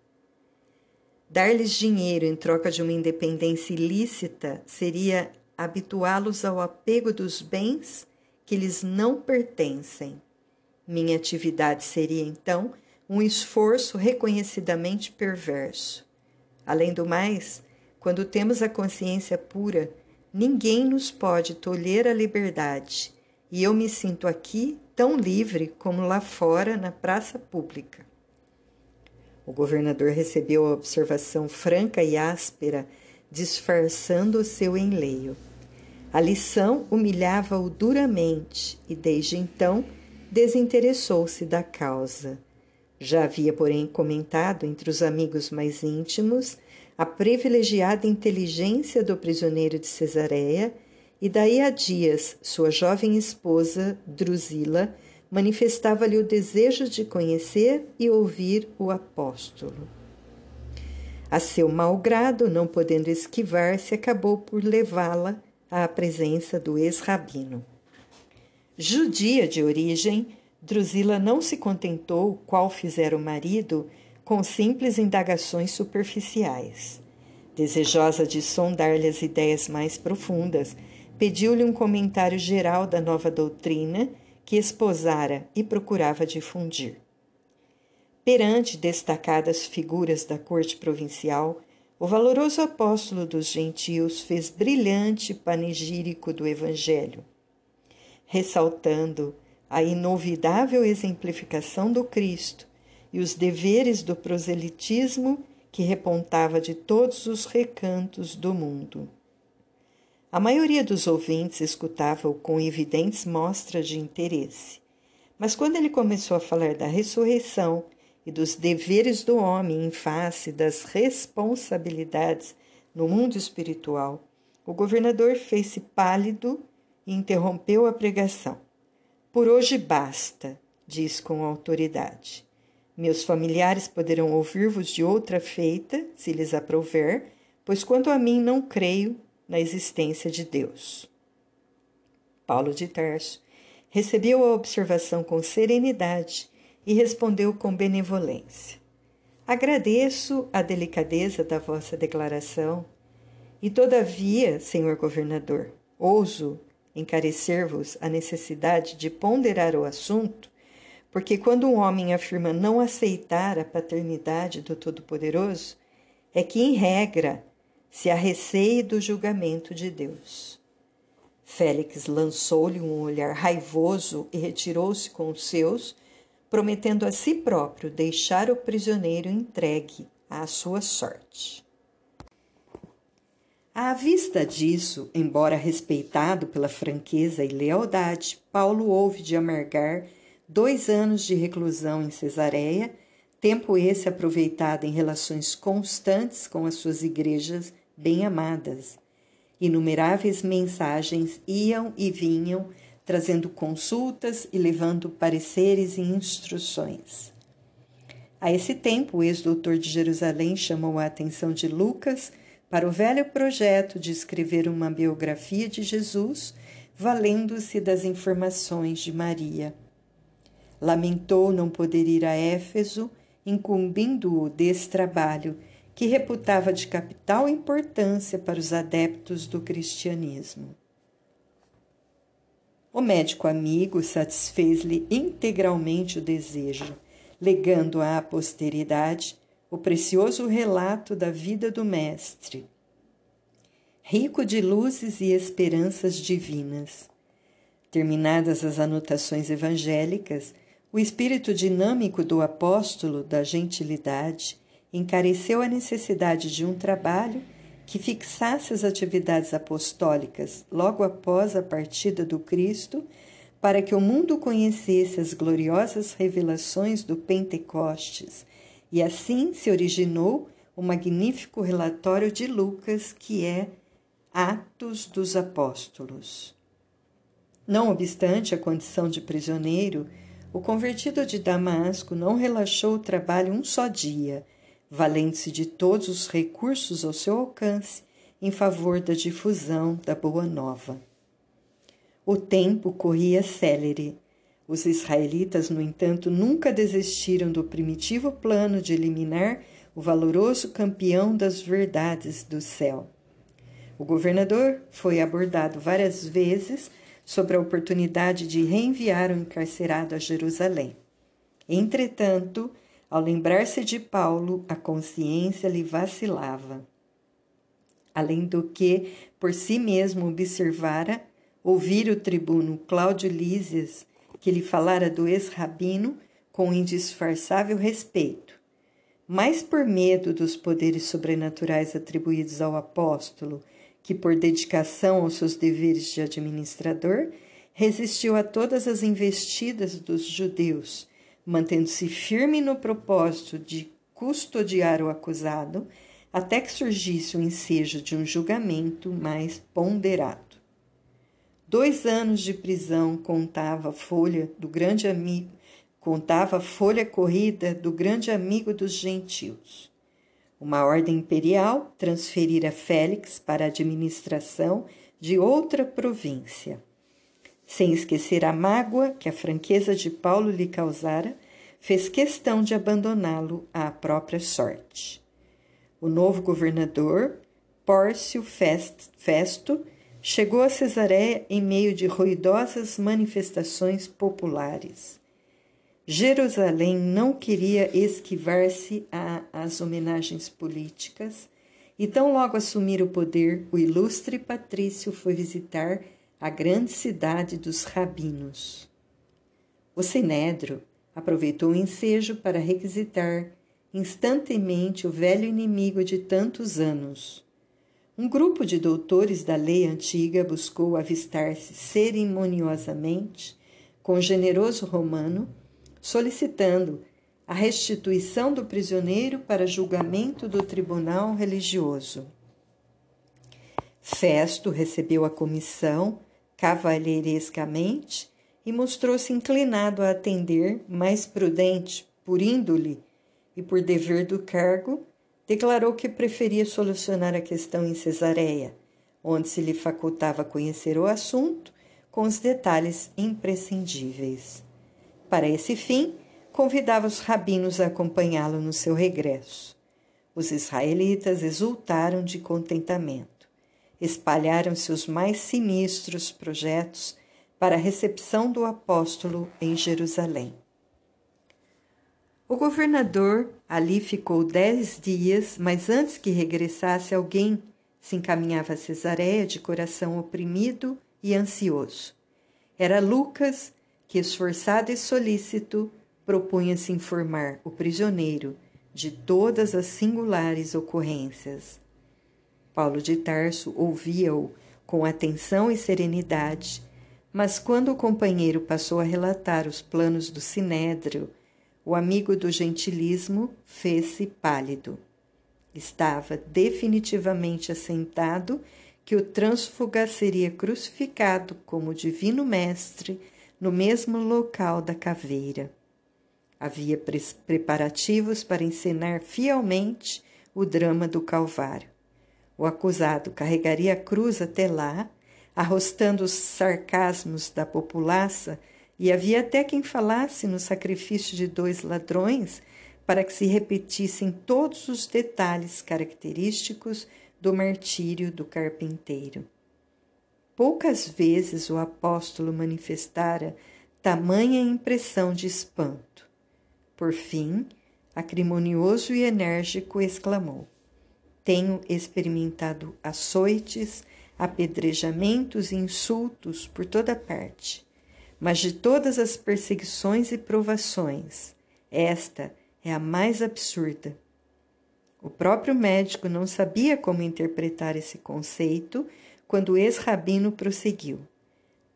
Dar-lhes dinheiro em troca de uma independência ilícita seria habituá-los ao apego dos bens que lhes não pertencem. Minha atividade seria, então, um esforço reconhecidamente perverso. Além do mais, quando temos a consciência pura, ninguém nos pode tolher a liberdade, e eu me sinto aqui tão livre como lá fora na praça pública. O governador recebeu a observação franca e áspera, disfarçando o seu enleio. A lição humilhava-o duramente e, desde então, desinteressou-se da causa. Já havia, porém, comentado entre os amigos mais íntimos a privilegiada inteligência do prisioneiro de Cesareia, e daí a dias sua jovem esposa, Drusila, manifestava-lhe o desejo de conhecer e ouvir o apóstolo. A seu mau grado, não podendo esquivar-se, acabou por levá-la à presença do ex-rabino. Judia de origem, Drusila não se contentou, qual fizera o marido, com simples indagações superficiais. Desejosa de sondar-lhe as ideias mais profundas, pediu-lhe um comentário geral da nova doutrina que esposara e procurava difundir. Perante destacadas figuras da corte provincial, o valoroso apóstolo dos gentios fez brilhante panegírico do Evangelho, ressaltando a inovidável exemplificação do Cristo e os deveres do proselitismo que repontava de todos os recantos do mundo. A maioria dos ouvintes escutava-o com evidentes mostras de interesse. Mas quando ele começou a falar da ressurreição e dos deveres do homem em face das responsabilidades no mundo espiritual, o governador fez-se pálido e interrompeu a pregação. Por hoje basta, diz com autoridade. Meus familiares poderão ouvir-vos de outra feita, se lhes aprouver, pois quanto a mim não creio na existência de Deus. Paulo de Tarso recebeu a observação com serenidade e respondeu com benevolência. Agradeço a delicadeza da vossa declaração, e todavia, senhor governador, ouso encarecer-vos a necessidade de ponderar o assunto porque quando um homem afirma não aceitar a paternidade do Todo-Poderoso, é que, em regra, se arreceie do julgamento de Deus. Félix lançou-lhe um olhar raivoso e retirou-se com os seus, prometendo a si próprio deixar o prisioneiro entregue à sua sorte. À vista disso, embora respeitado pela franqueza e lealdade, Paulo houve de amargar dois anos de reclusão em Cesareia, tempo esse aproveitado em relações constantes com as suas igrejas bem-amadas. Inumeráveis mensagens iam e vinham, trazendo consultas e levando pareceres e instruções. A esse tempo, o ex-doutor de Jerusalém chamou a atenção de Lucas para o velho projeto de escrever uma biografia de Jesus, valendo-se das informações de Maria. Lamentou não poder ir a Éfeso, incumbindo-o desse trabalho, que reputava de capital importância para os adeptos do cristianismo. O médico amigo satisfez-lhe integralmente o desejo, legando à posteridade o precioso relato da vida do Mestre, rico de luzes e esperanças divinas. Terminadas as anotações evangélicas, o espírito dinâmico do apóstolo da gentilidade encareceu a necessidade de um trabalho que fixasse as atividades apostólicas logo após a partida do Cristo, para que o mundo conhecesse as gloriosas revelações do Pentecostes, e assim se originou o magnífico relatório de Lucas, que é Atos dos Apóstolos. Não obstante a condição de prisioneiro, o convertido de Damasco não relaxou o trabalho um só dia, valendo-se de todos os recursos ao seu alcance em favor da difusão da Boa Nova. O tempo corria célere. Os israelitas, no entanto, nunca desistiram do primitivo plano de eliminar o valoroso campeão das verdades do céu. O governador foi abordado várias vezes sobre a oportunidade de reenviar o encarcerado a Jerusalém. Entretanto, ao lembrar-se de Paulo, a consciência lhe vacilava. Além do que, por si mesmo observara, ouvir o tribuno Cláudio Lísias, que lhe falara do ex-rabino com indisfarçável respeito, mais por medo dos poderes sobrenaturais atribuídos ao apóstolo que, por dedicação aos seus deveres de administrador, resistiu a todas as investidas dos judeus, mantendo-se firme no propósito de custodiar o acusado até que surgisse o ensejo de um julgamento mais ponderado. Dois anos de prisão contava a folha do grande amigo, contava a folha corrida do grande amigo dos gentios. Uma ordem imperial transferira Félix para a administração de outra província. Sem esquecer a mágoa que a franqueza de Paulo lhe causara, fez questão de abandoná-lo à própria sorte. O novo governador, Pórcio Festo, chegou a Cesareia em meio de ruidosas manifestações populares. Jerusalém não queria esquivar-se às homenagens políticas, e tão logo assumir o poder, o ilustre patrício foi visitar a grande cidade dos rabinos. O Sinédrio aproveitou o ensejo para requisitar instantemente o velho inimigo de tantos anos. Um grupo de doutores da lei antiga buscou avistar-se cerimoniosamente com o generoso romano solicitando a restituição do prisioneiro para julgamento do tribunal religioso. Festo recebeu a comissão cavalheirescamente e mostrou-se inclinado a atender, mais prudente, por índole e por dever do cargo, declarou que preferia solucionar a questão em Cesareia, onde se lhe facultava conhecer o assunto com os detalhes imprescindíveis. Para esse fim, convidava os rabinos a acompanhá-lo no seu regresso. Os israelitas exultaram de contentamento. Espalharam-se os mais sinistros projetos para a recepção do apóstolo em Jerusalém. O governador ali ficou dez dias, mas antes que regressasse, alguém se encaminhava a Cesareia de coração oprimido e ansioso. Era Lucas, que, esforçado e solícito, propunha-se informar o prisioneiro de todas as singulares ocorrências. Paulo de Tarso ouvia-o com atenção e serenidade, mas quando o companheiro passou a relatar os planos do sinédrio, o amigo do gentilismo fez-se pálido. Estava definitivamente assentado que o trânsfuga seria crucificado como divino mestre no mesmo local da caveira. Havia preparativos para encenar fielmente o drama do Calvário. O acusado carregaria a cruz até lá, arrostando os sarcasmos da populaça, e havia até quem falasse no sacrifício de dois ladrões para que se repetissem todos os detalhes característicos do martírio do carpinteiro. Poucas vezes o apóstolo manifestara tamanha impressão de espanto. Por fim, acrimonioso e enérgico, exclamou: Tenho experimentado açoites, apedrejamentos e insultos por toda parte, mas de todas as perseguições e provações, esta é a mais absurda. O próprio médico não sabia como interpretar esse conceito quando o ex-rabino prosseguiu: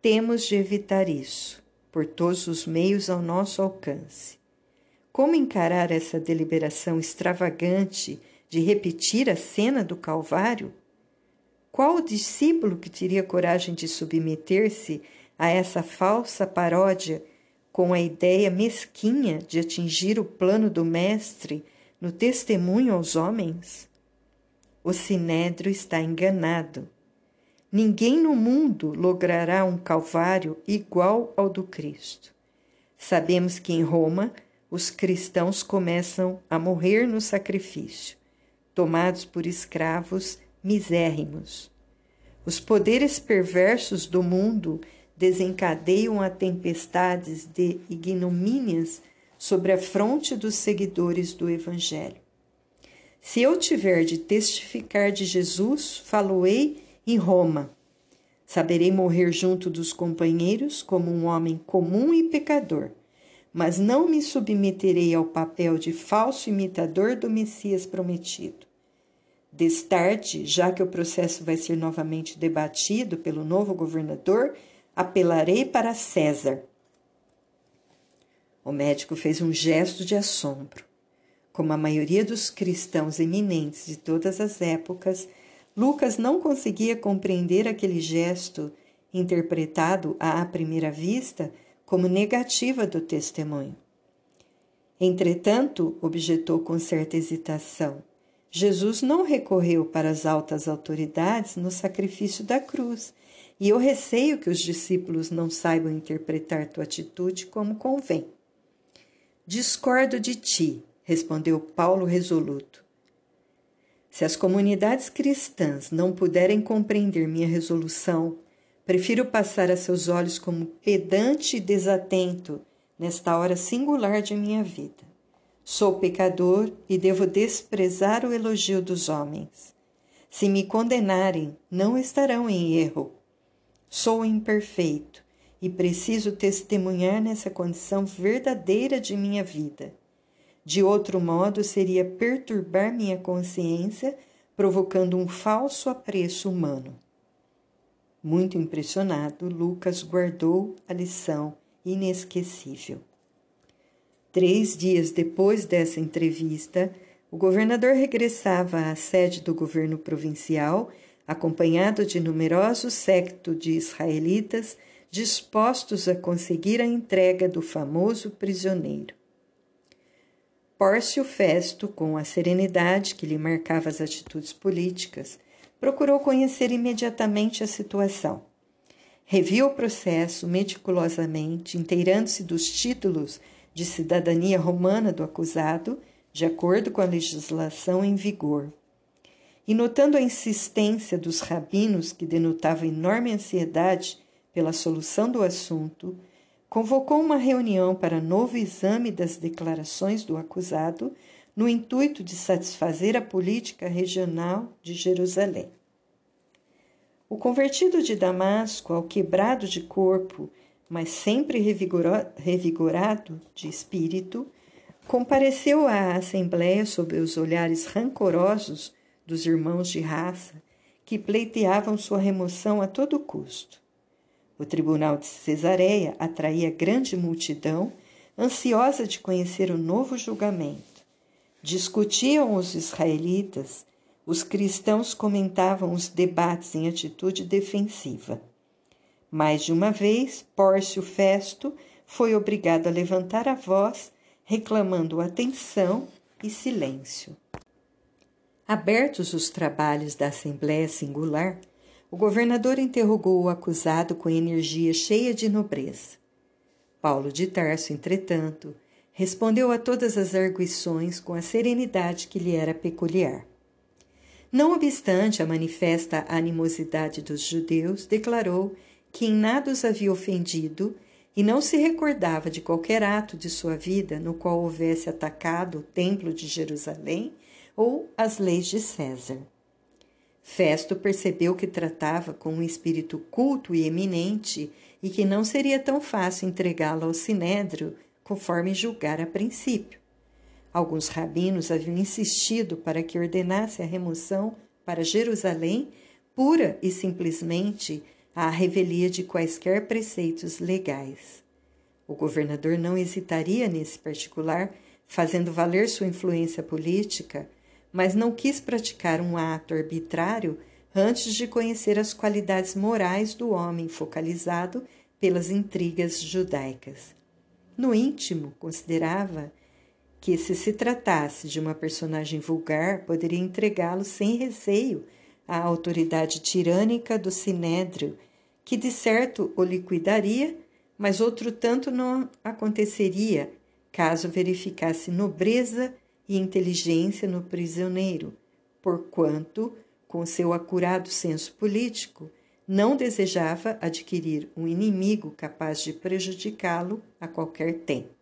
Temos de evitar isso, por todos os meios ao nosso alcance. Como encarar essa deliberação extravagante de repetir a cena do Calvário? Qual o discípulo que teria coragem de submeter-se a essa falsa paródia com a ideia mesquinha de atingir o plano do Mestre no testemunho aos homens? O sinédrio está enganado. Ninguém no mundo logrará um calvário igual ao do Cristo. Sabemos que em Roma os cristãos começam a morrer no sacrifício, tomados por escravos misérrimos. Os poderes perversos do mundo desencadeiam a tempestades de ignomínias sobre a fronte dos seguidores do Evangelho. Se eu tiver de testificar de Jesus, falo-ei em Roma. Saberei morrer junto dos companheiros como um homem comum e pecador, mas não me submeterei ao papel de falso imitador do Messias prometido. Destarte, já que o processo vai ser novamente debatido pelo novo governador, apelarei para César. O médico fez um gesto de assombro. Como a maioria dos cristãos eminentes de todas as épocas, Lucas não conseguia compreender aquele gesto, interpretado à primeira vista como negativa do testemunho. Entretanto, objetou com certa hesitação, Jesus não recorreu para as altas autoridades no sacrifício da cruz, e eu receio que os discípulos não saibam interpretar tua atitude como convém. Discordo de ti, respondeu Paulo resoluto. Se as comunidades cristãs não puderem compreender minha resolução, prefiro passar a seus olhos como pedante e desatento nesta hora singular de minha vida. Sou pecador e devo desprezar o elogio dos homens. Se me condenarem, não estarão em erro. Sou imperfeito e preciso testemunhar nessa condição verdadeira de minha vida. De outro modo, seria perturbar minha consciência, provocando um falso apreço humano. Muito impressionado, Lucas guardou a lição inesquecível. Três dias depois dessa entrevista, o governador regressava à sede do governo provincial, acompanhado de numeroso séquito de israelitas dispostos a conseguir a entrega do famoso prisioneiro. Pórcio Festo, com a serenidade que lhe marcava as atitudes políticas, procurou conhecer imediatamente a situação. Reviu o processo meticulosamente, inteirando-se dos títulos de cidadania romana do acusado, de acordo com a legislação em vigor. E notando a insistência dos rabinos, que denotava enorme ansiedade pela solução do assunto, convocou uma reunião para novo exame das declarações do acusado, no intuito de satisfazer a política regional de Jerusalém. O convertido de Damasco, ao quebrado de corpo, mas sempre revigorado de espírito, compareceu à Assembleia sob os olhares rancorosos dos irmãos de raça que pleiteavam sua remoção a todo custo. O tribunal de Cesareia atraía grande multidão, ansiosa de conhecer o novo julgamento. Discutiam os israelitas, os cristãos comentavam os debates em atitude defensiva. Mais de uma vez, Pórcio Festo foi obrigado a levantar a voz, reclamando atenção e silêncio. Abertos os trabalhos da Assembleia Singular, o governador interrogou o acusado com energia cheia de nobreza. Paulo de Tarso, entretanto, respondeu a todas as arguições com a serenidade que lhe era peculiar. Não obstante a manifesta animosidade dos judeus, declarou que em nada os havia ofendido e não se recordava de qualquer ato de sua vida no qual houvesse atacado o templo de Jerusalém ou as leis de César. Festo percebeu que tratava com um espírito culto e eminente e que não seria tão fácil entregá-lo ao sinédrio conforme julgara a princípio. Alguns rabinos haviam insistido para que ordenasse a remoção para Jerusalém pura e simplesmente à revelia de quaisquer preceitos legais. O governador não hesitaria nesse particular, fazendo valer sua influência política, mas não quis praticar um ato arbitrário antes de conhecer as qualidades morais do homem focalizado pelas intrigas judaicas. No íntimo, considerava que, se se tratasse de uma personagem vulgar, poderia entregá-lo sem receio à autoridade tirânica do sinédrio, que de certo o liquidaria, mas outro tanto não aconteceria caso verificasse nobreza e inteligência no prisioneiro, porquanto, com seu acurado senso político, não desejava adquirir um inimigo capaz de prejudicá-lo a qualquer tempo.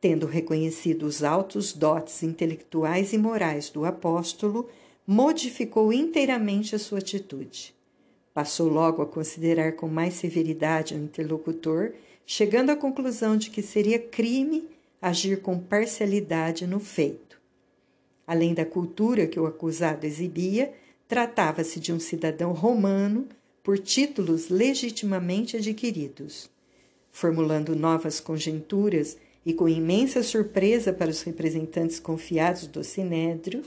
Tendo reconhecido os altos dotes intelectuais e morais do apóstolo, modificou inteiramente a sua atitude. Passou logo a considerar com mais severidade o interlocutor, chegando à conclusão de que seria crime agir com parcialidade no feito. Além da cultura que o acusado exibia, tratava-se de um cidadão romano por títulos legitimamente adquiridos. Formulando novas conjecturas e com imensa surpresa para os representantes confiados do Sinédrio,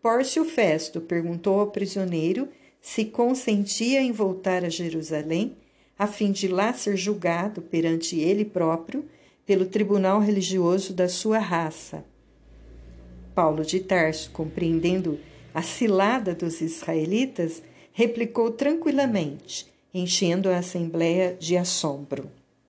Pórcio Festo perguntou ao prisioneiro se consentia em voltar a Jerusalém, a fim de lá ser julgado perante ele próprio pelo tribunal religioso da sua raça. Paulo de Tarso, compreendendo a cilada dos israelitas, replicou tranquilamente, enchendo a assembleia de assombro.